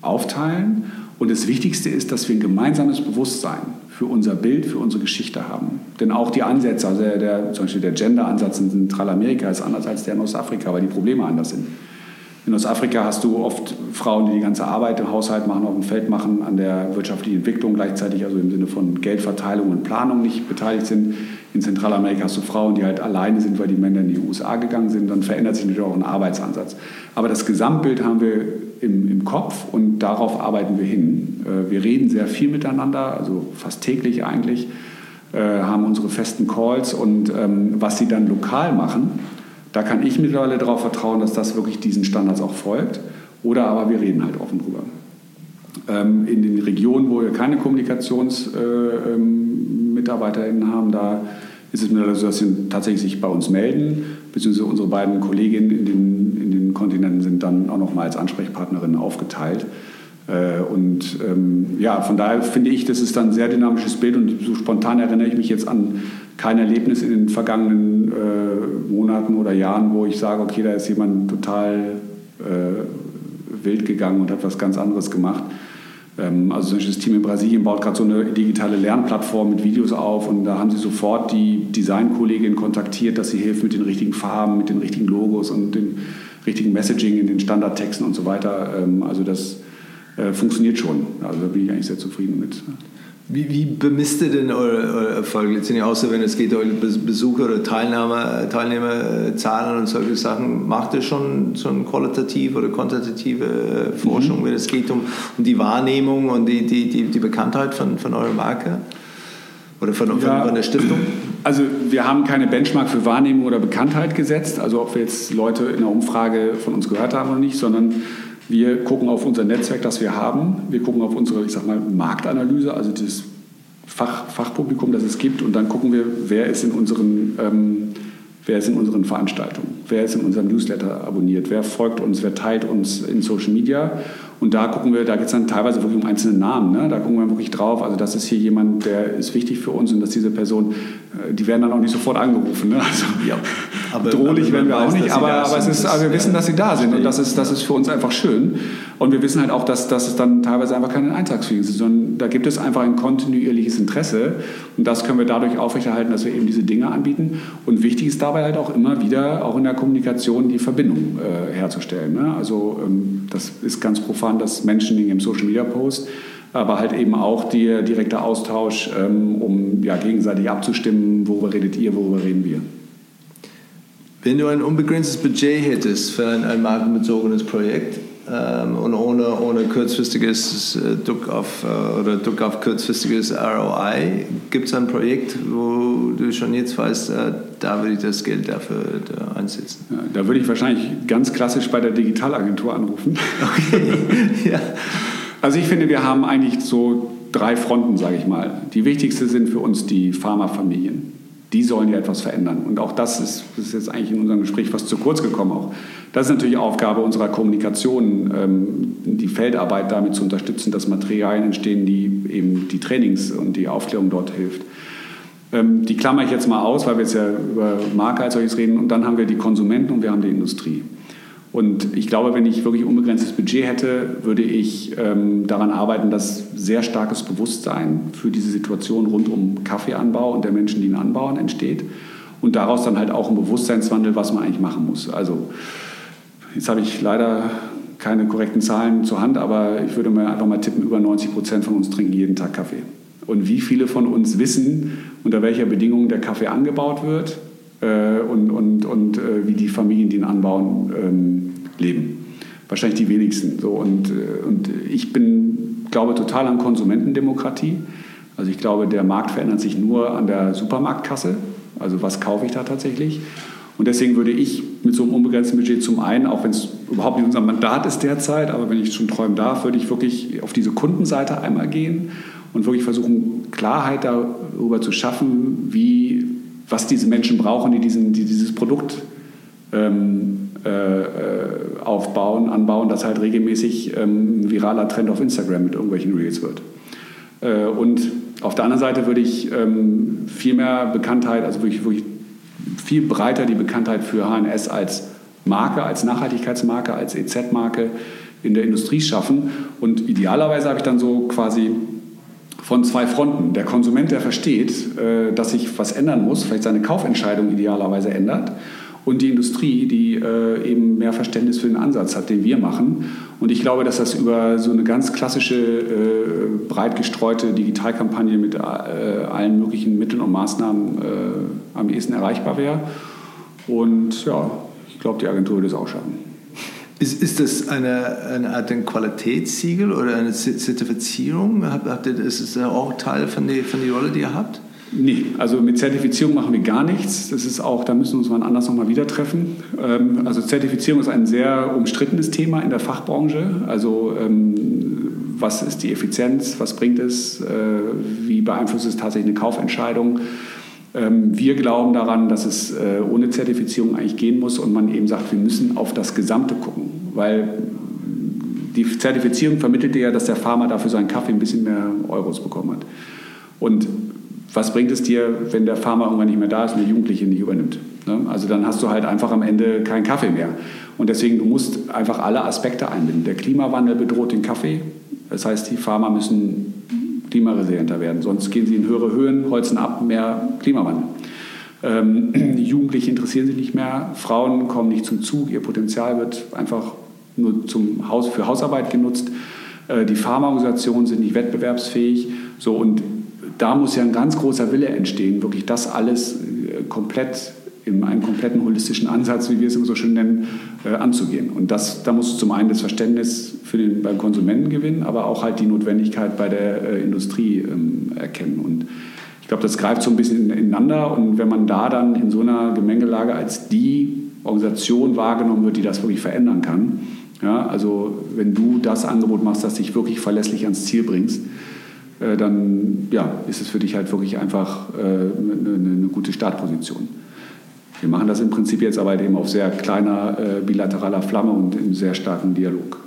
aufteilen. Und das Wichtigste ist, dass wir ein gemeinsames Bewusstsein für unser Bild, für unsere Geschichte haben. Denn auch die Ansätze, also der, der zum Beispiel der Gender-Ansatz in Zentralamerika ist anders als der in Ostafrika, weil die Probleme anders sind. In Ostafrika hast du oft Frauen, die die ganze Arbeit im Haushalt machen, auf dem Feld machen, an der wirtschaftlichen Entwicklung gleichzeitig, also im Sinne von Geldverteilung und Planung nicht beteiligt sind. In Zentralamerika hast du Frauen, die halt alleine sind, weil die Männer in die USA gegangen sind. Dann verändert sich natürlich auch ein Arbeitsansatz. Aber das Gesamtbild haben wir im, im Kopf und darauf arbeiten wir hin. Äh, wir reden sehr viel miteinander, also fast täglich eigentlich, äh, haben unsere festen Calls und ähm, was sie dann lokal machen, da kann ich mittlerweile darauf vertrauen, dass das wirklich diesen Standards auch folgt. Oder aber wir reden halt offen drüber. Ähm, in den Regionen, wo wir keine Kommunikationsmitarbeiterinnen äh, ähm, haben, da ist es mittlerweile so, dass sie tatsächlich sich bei uns melden, beziehungsweise unsere beiden Kolleginnen in den, in den Kontinenten sind dann auch nochmal als Ansprechpartnerinnen aufgeteilt. Äh, und ähm, ja, von daher finde ich, das ist dann ein sehr dynamisches Bild und so spontan erinnere ich mich jetzt an kein Erlebnis in den vergangenen äh, Monaten oder Jahren, wo ich sage, okay, da ist jemand total äh, wild gegangen und hat was ganz anderes gemacht. Ähm, also das Team in Brasilien baut gerade so eine digitale Lernplattform mit Videos auf und da haben sie sofort die Designkollegin kontaktiert, dass sie hilft mit den richtigen Farben, mit den richtigen Logos und dem richtigen Messaging in den Standardtexten und so weiter. Ähm, also das äh, funktioniert schon. Also da bin ich eigentlich sehr zufrieden mit. Wie, wie bemisst ihr denn eure, eure Erfolge? Letztendlich außer wenn es geht, eure Besucher oder Teilnehmer, Teilnehmerzahlen und solche Sachen, macht ihr schon, schon qualitative oder quantitative äh, Forschung, mhm. wenn es geht um, um die Wahrnehmung und die, die, die, die Bekanntheit von, von eurer Marke? Oder von, ja, von, der Stiftung? Also wir haben keine Benchmark für Wahrnehmung oder Bekanntheit gesetzt, also ob wir jetzt Leute in der Umfrage von uns gehört haben oder nicht, sondern wir gucken auf unser Netzwerk, das wir haben. Wir gucken auf unsere, ich sag mal, Marktanalyse, also das Fach, Fachpublikum, das es gibt. Und dann gucken wir, wer ist in unseren, ähm, wer ist in unseren Veranstaltungen, wer ist in unserem Newsletter abonniert, wer folgt uns, wer teilt uns in Social Media. Und da gucken wir, da geht es dann teilweise wirklich um einzelne Namen. Ne? Da gucken wir wirklich drauf. Also das ist hier jemand, der ist wichtig für uns und dass diese Person, äh, die werden dann auch nicht sofort angerufen. Ne? Also ja, aber, drohlich werden wir auch nicht, aber, aber, es ist, aber wir wissen, dass sie da sind und das ist, das ist für uns einfach schön. Und wir wissen halt auch, dass, dass es dann teilweise einfach keine Eintagsfliegen sind, sondern da gibt es einfach ein kontinuierliches Interesse und das können wir dadurch aufrechterhalten, dass wir eben diese Dinge anbieten. Und wichtig ist dabei halt auch immer wieder, auch in der Kommunikation, die Verbindung äh, herzustellen. Ne? Also ähm, das ist ganz profan waren das Mentioning im Social Media Post, aber halt eben auch der direkte Austausch, ähm, um ja, gegenseitig abzustimmen, worüber redet ihr, worüber reden wir. Wenn du ein unbegrenztes Budget hättest für ein, ein markenbezogenes Projekt, ähm, und ohne, ohne kurzfristiges äh, Druck auf, äh, oder Druck auf kurzfristiges ROI. Gibt es ein Projekt, wo du schon jetzt weißt, äh, da würde ich das Geld dafür da einsetzen? Ja, da würde ich wahrscheinlich ganz klassisch bei der Digitalagentur anrufen. Okay. [LAUGHS] ja. Also ich finde, wir haben eigentlich so drei Fronten, sage ich mal. Die wichtigste sind für uns die Pharmafamilien die sollen ja etwas verändern. Und auch das ist, ist jetzt eigentlich in unserem Gespräch fast zu kurz gekommen auch. Das ist natürlich Aufgabe unserer Kommunikation, ähm, die Feldarbeit damit zu unterstützen, dass Materialien entstehen, die eben die Trainings und die Aufklärung dort hilft. Ähm, die klammer ich jetzt mal aus, weil wir jetzt ja über Marke als solches reden. Und dann haben wir die Konsumenten und wir haben die Industrie. Und ich glaube, wenn ich wirklich unbegrenztes Budget hätte, würde ich ähm, daran arbeiten, dass sehr starkes Bewusstsein für diese Situation rund um Kaffeeanbau und der Menschen, die ihn anbauen, entsteht. Und daraus dann halt auch ein Bewusstseinswandel, was man eigentlich machen muss. Also jetzt habe ich leider keine korrekten Zahlen zur Hand, aber ich würde mir einfach mal tippen, über 90 Prozent von uns trinken jeden Tag Kaffee. Und wie viele von uns wissen, unter welcher Bedingung der Kaffee angebaut wird, äh, und, und, und äh, wie die Familien, die ihn anbauen, ähm, leben. Wahrscheinlich die wenigsten. So, und, äh, und ich bin, glaube total an Konsumentendemokratie. Also ich glaube, der Markt verändert sich nur an der Supermarktkasse. Also was kaufe ich da tatsächlich? Und deswegen würde ich mit so einem unbegrenzten Budget zum einen, auch wenn es überhaupt nicht unser Mandat ist derzeit, aber wenn ich schon träumen darf, würde ich wirklich auf diese Kundenseite einmal gehen und wirklich versuchen, Klarheit darüber zu schaffen, wie was diese Menschen brauchen, die, diesen, die dieses Produkt ähm, äh, aufbauen, anbauen, das halt regelmäßig ähm, viraler Trend auf Instagram mit irgendwelchen Reels wird. Äh, und auf der anderen Seite würde ich ähm, viel mehr Bekanntheit, also wirklich, wirklich viel breiter die Bekanntheit für HNS als Marke, als Nachhaltigkeitsmarke, als EZ-Marke in der Industrie schaffen. Und idealerweise habe ich dann so quasi von zwei Fronten. Der Konsument, der versteht, äh, dass sich was ändern muss, vielleicht seine Kaufentscheidung idealerweise ändert. Und die Industrie, die äh, eben mehr Verständnis für den Ansatz hat, den wir machen. Und ich glaube, dass das über so eine ganz klassische, äh, breit gestreute Digitalkampagne mit allen möglichen Mitteln und Maßnahmen am ehesten erreichbar wäre. Und ja, ich glaube, die Agentur würde es auch schaffen. Ist, ist das eine, eine Art ein Qualitätssiegel oder eine Zertifizierung? Habt ihr, ist es auch Teil von der von die Rolle, die ihr habt? Nee, also mit Zertifizierung machen wir gar nichts. Das ist auch, da müssen wir uns mal anders nochmal wieder treffen. Ähm, also Zertifizierung ist ein sehr umstrittenes Thema in der Fachbranche. Also ähm, was ist die Effizienz, was bringt es, äh, wie beeinflusst es tatsächlich eine Kaufentscheidung? Ähm, wir glauben daran, dass es äh, ohne Zertifizierung eigentlich gehen muss und man eben sagt, wir müssen auf das Gesamte gucken, weil die Zertifizierung vermittelt ja, dass der Farmer dafür seinen Kaffee ein bisschen mehr Euros bekommen hat. Und was bringt es dir, wenn der Farmer irgendwann nicht mehr da ist und der Jugendliche nicht übernimmt? Ne? Also dann hast du halt einfach am Ende keinen Kaffee mehr. Und deswegen, du musst einfach alle Aspekte einbinden. Der Klimawandel bedroht den Kaffee. Das heißt, die Farmer müssen klimaresilienter werden. Sonst gehen sie in höhere Höhen, holzen ab, mehr Klimawandel. Ähm, die Jugendlichen interessieren sich nicht mehr, Frauen kommen nicht zum Zug, ihr Potenzial wird einfach nur zum Haus, für Hausarbeit genutzt. Äh, die Pharmaorganisationen sind nicht wettbewerbsfähig. So, und da muss ja ein ganz großer Wille entstehen, wirklich das alles äh, komplett in einem kompletten holistischen Ansatz, wie wir es immer so schön nennen, äh, anzugehen. Und das, da musst du zum einen das Verständnis für den, beim Konsumenten gewinnen, aber auch halt die Notwendigkeit bei der äh, Industrie ähm, erkennen. Und ich glaube, das greift so ein bisschen ineinander. Und wenn man da dann in so einer Gemengelage als die Organisation wahrgenommen wird, die das wirklich verändern kann, ja, also wenn du das Angebot machst, das dich wirklich verlässlich ans Ziel bringst, äh, dann ja, ist es für dich halt wirklich einfach eine, eine gute Startposition. Wir machen das im Prinzip jetzt aber eben auf sehr kleiner äh, bilateraler Flamme und im sehr starken Dialog.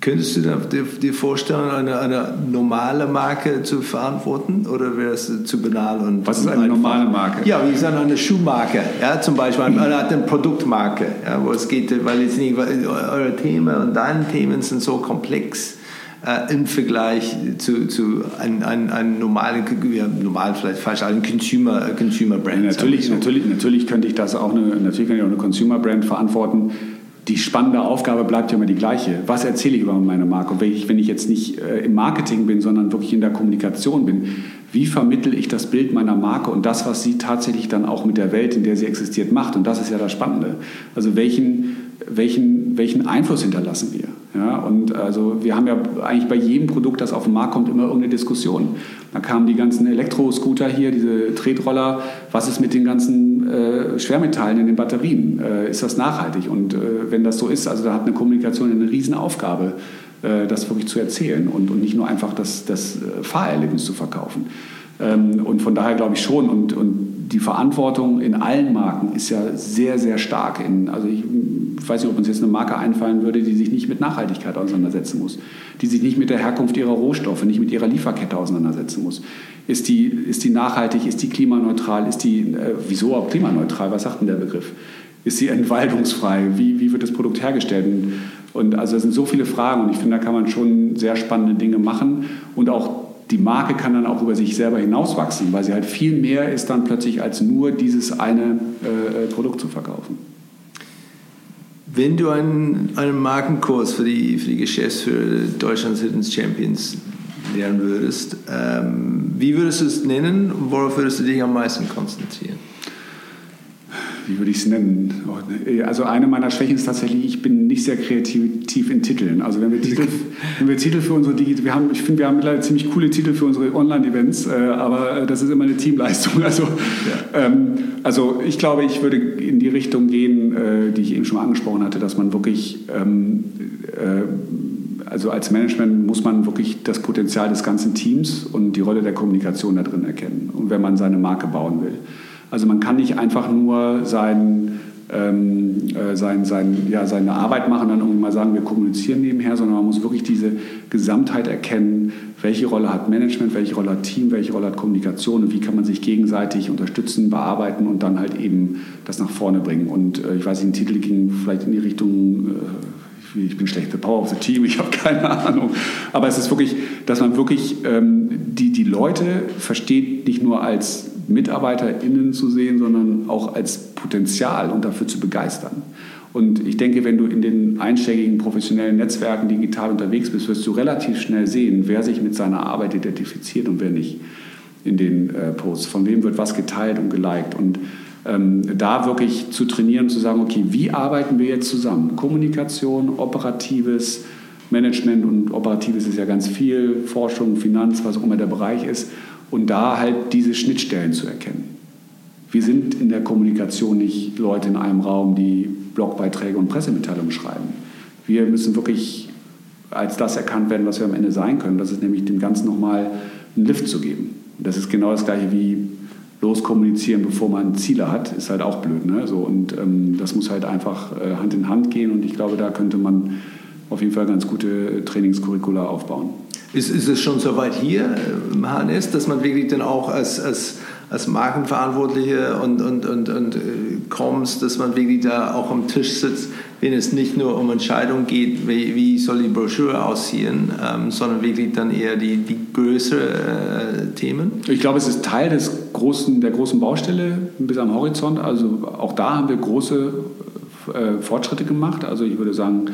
Könntest du dir, dir vorstellen, eine, eine, normale Marke zu verantworten oder wäre es zu banal? Und Was ist eine normale Marke? Ja, wie sagen eine Schuhmarke, ja, zum Beispiel eine, eine Produktmarke, ja, wo es geht, weil jetzt nicht, eure Themen und deine Themen sind so komplex äh, im Vergleich zu, zu einem ein, ein normalen, ja, normal vielleicht falsch, einem Consumer, Consumer Brand. Natürlich, so. natürlich, natürlich könnte ich das auch eine, natürlich könnte ich auch eine Consumer Brand verantworten die spannende Aufgabe bleibt ja immer die gleiche. Was erzähle ich über meine Marke? Und wenn ich, wenn ich jetzt nicht äh, im Marketing bin, sondern wirklich in der Kommunikation bin, wie vermittel ich das Bild meiner Marke und das, was sie tatsächlich dann auch mit der Welt, in der sie existiert, macht? Und das ist ja das Spannende. Also welchen, welchen, welchen Einfluss hinterlassen wir? Ja, und also wir haben ja eigentlich bei jedem Produkt, das auf den Markt kommt, immer irgendeine Diskussion. Da kamen die ganzen Elektroscooter hier, diese Tretroller. Was ist mit den ganzen äh, Schwermetallen in den Batterien? Äh, ist das nachhaltig? Und äh, wenn das so ist, also da hat eine Kommunikation eine Riesenaufgabe, äh, das wirklich zu erzählen und, und nicht nur einfach das, das äh, Fahrerlebnis zu verkaufen. Ähm, und von daher glaube ich schon. Und, und die Verantwortung in allen Marken ist ja sehr, sehr stark. In, also ich, weiß nicht, ob uns jetzt eine Marke einfallen würde, die sich nicht mit Nachhaltigkeit auseinandersetzen muss, die sich nicht mit der Herkunft ihrer Rohstoffe, nicht mit ihrer Lieferkette auseinandersetzen muss. Ist die, ist die nachhaltig, ist die klimaneutral, ist die, äh, wieso auch klimaneutral, was sagt denn der Begriff? Ist sie entwaldungsfrei? Wie, wie wird das Produkt hergestellt? Und also es sind so viele Fragen und ich finde, da kann man schon sehr spannende Dinge machen und auch die Marke kann dann auch über sich selber hinauswachsen, weil sie halt viel mehr ist dann plötzlich als nur dieses eine äh, Produkt zu verkaufen. Wenn du einen, einen Markenkurs für die, für die Geschäftsführer Deutschlands Hidden Champions lernen würdest, ähm, wie würdest du es nennen und worauf würdest du dich am meisten konzentrieren? Wie würde ich es nennen? Also eine meiner Schwächen ist tatsächlich, ich bin nicht sehr kreativ in Titeln. Also wenn wir Titel, [LAUGHS] wenn wir Titel für unsere Digital, wir haben, ich finde, wir haben mittlerweile ziemlich coole Titel für unsere Online-Events, äh, aber das ist immer eine Teamleistung. [LAUGHS] Also, ja. ähm, also ich glaube, ich würde in die Richtung gehen, äh, die ich eben schon mal angesprochen hatte, dass man wirklich ähm, äh, also als Management muss man wirklich das Potenzial des ganzen Teams und die Rolle der Kommunikation da drin erkennen. Und wenn man seine Marke bauen will. Also man kann nicht einfach nur sein, ähm, äh, sein, sein, ja, seine Arbeit machen und dann irgendwie mal sagen, wir kommunizieren nebenher, sondern man muss wirklich diese Gesamtheit erkennen, welche Rolle hat Management, welche Rolle hat Team, welche Rolle hat Kommunikation und wie kann man sich gegenseitig unterstützen, bearbeiten und dann halt eben das nach vorne bringen. Und äh, ich weiß nicht, ein Titel ging vielleicht in die Richtung... Äh, ich bin schlechte Power of the Team, ich habe keine Ahnung. Aber es ist wirklich, dass man wirklich ähm, die, die Leute versteht, nicht nur als MitarbeiterInnen zu sehen, sondern auch als Potenzial und dafür zu begeistern. Und ich denke, wenn du in den einschlägigen professionellen Netzwerken digital unterwegs bist, wirst du relativ schnell sehen, wer sich mit seiner Arbeit identifiziert und wer nicht in den äh, Posts. Von wem wird was geteilt und geliked. Und ähm, da wirklich zu trainieren, zu sagen, okay, wie arbeiten wir jetzt zusammen? Kommunikation, operatives Management und operatives ist ja ganz viel, Forschung, Finanz, was auch immer der Bereich ist und da halt diese Schnittstellen zu erkennen. Wir sind in der Kommunikation nicht Leute in einem Raum, die Blogbeiträge und Pressemitteilungen schreiben. Wir müssen wirklich als das erkannt werden, was wir am Ende sein können. Das ist nämlich dem Ganzen nochmal einen Lift zu geben. Das ist genau das Gleiche wie loskommunizieren, bevor man Ziele hat, ist halt auch blöd. Ne? So, und ähm, das muss halt einfach äh, Hand in Hand gehen und ich glaube, da könnte man auf jeden Fall ganz gute Trainingscurricula aufbauen. Ist, ist es schon soweit hier im HNS, dass man wirklich dann auch als, als, als Markenverantwortliche und, und, und, und äh, kommst, dass man wirklich da auch am Tisch sitzt, wenn es nicht nur um Entscheidungen geht, wie, wie soll die Broschüre aussehen, ähm, sondern wirklich dann eher die, die größeren äh, Themen? Ich glaube, es ist Teil des großen, der großen Baustelle bis am Horizont. Also auch da haben wir große äh, Fortschritte gemacht. Also ich würde sagen,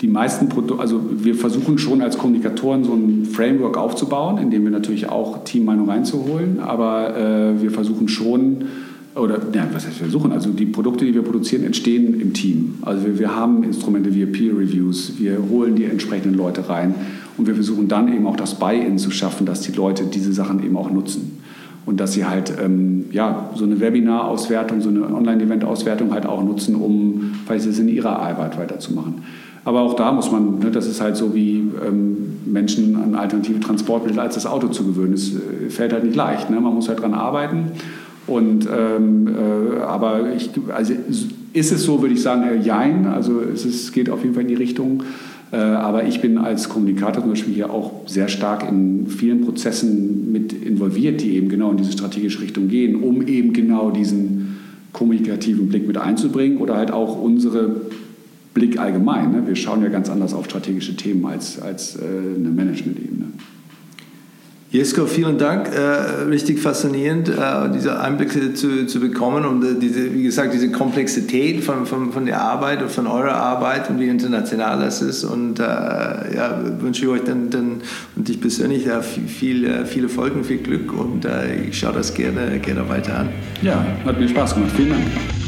die meisten Produkte, also wir versuchen schon als Kommunikatoren so ein Framework aufzubauen, in dem wir natürlich auch Teammeinung reinzuholen, aber äh, wir versuchen schon, oder ja, was heißt wir versuchen, also die Produkte, die wir produzieren, entstehen im Team. Also wir, wir haben Instrumente wie Peer Reviews, wir holen die entsprechenden Leute rein und wir versuchen dann eben auch das Buy-in zu schaffen, dass die Leute diese Sachen eben auch nutzen und dass sie halt ähm, ja, so eine Webinar-Auswertung, so eine Online-Event-Auswertung halt auch nutzen, um vielleicht es in ihrer Arbeit weiterzumachen. Aber auch da muss man, ne, das ist halt so wie ähm, Menschen an alternative Transportmittel als das Auto zu gewöhnen. Es äh, fällt halt nicht leicht. Ne? Man muss halt dran arbeiten. Und, ähm, äh, aber ich, also ist es so, würde ich sagen, äh, jein. Also es ist, geht auf jeden Fall in die Richtung. Äh, aber ich bin als Kommunikator zum Beispiel hier auch sehr stark in vielen Prozessen mit involviert, die eben genau in diese strategische Richtung gehen, um eben genau diesen kommunikativen Blick mit einzubringen oder halt auch unsere Blick allgemein. Ne? Wir schauen ja ganz anders auf strategische Themen als, als äh, eine Management-Ebene. Jesko, vielen Dank. Äh, richtig faszinierend, äh, diese Einblicke zu, zu bekommen und äh, diese, wie gesagt, diese Komplexität von, von, von der Arbeit und von eurer Arbeit und wie international das ist. Und äh, ja, wünsche ich euch dann, dann und dich persönlich ja, viel, äh, viele Folgen, viel Glück und äh, ich schaue das gerne, gerne weiter an. Ja, hat mir Spaß gemacht. Vielen Dank.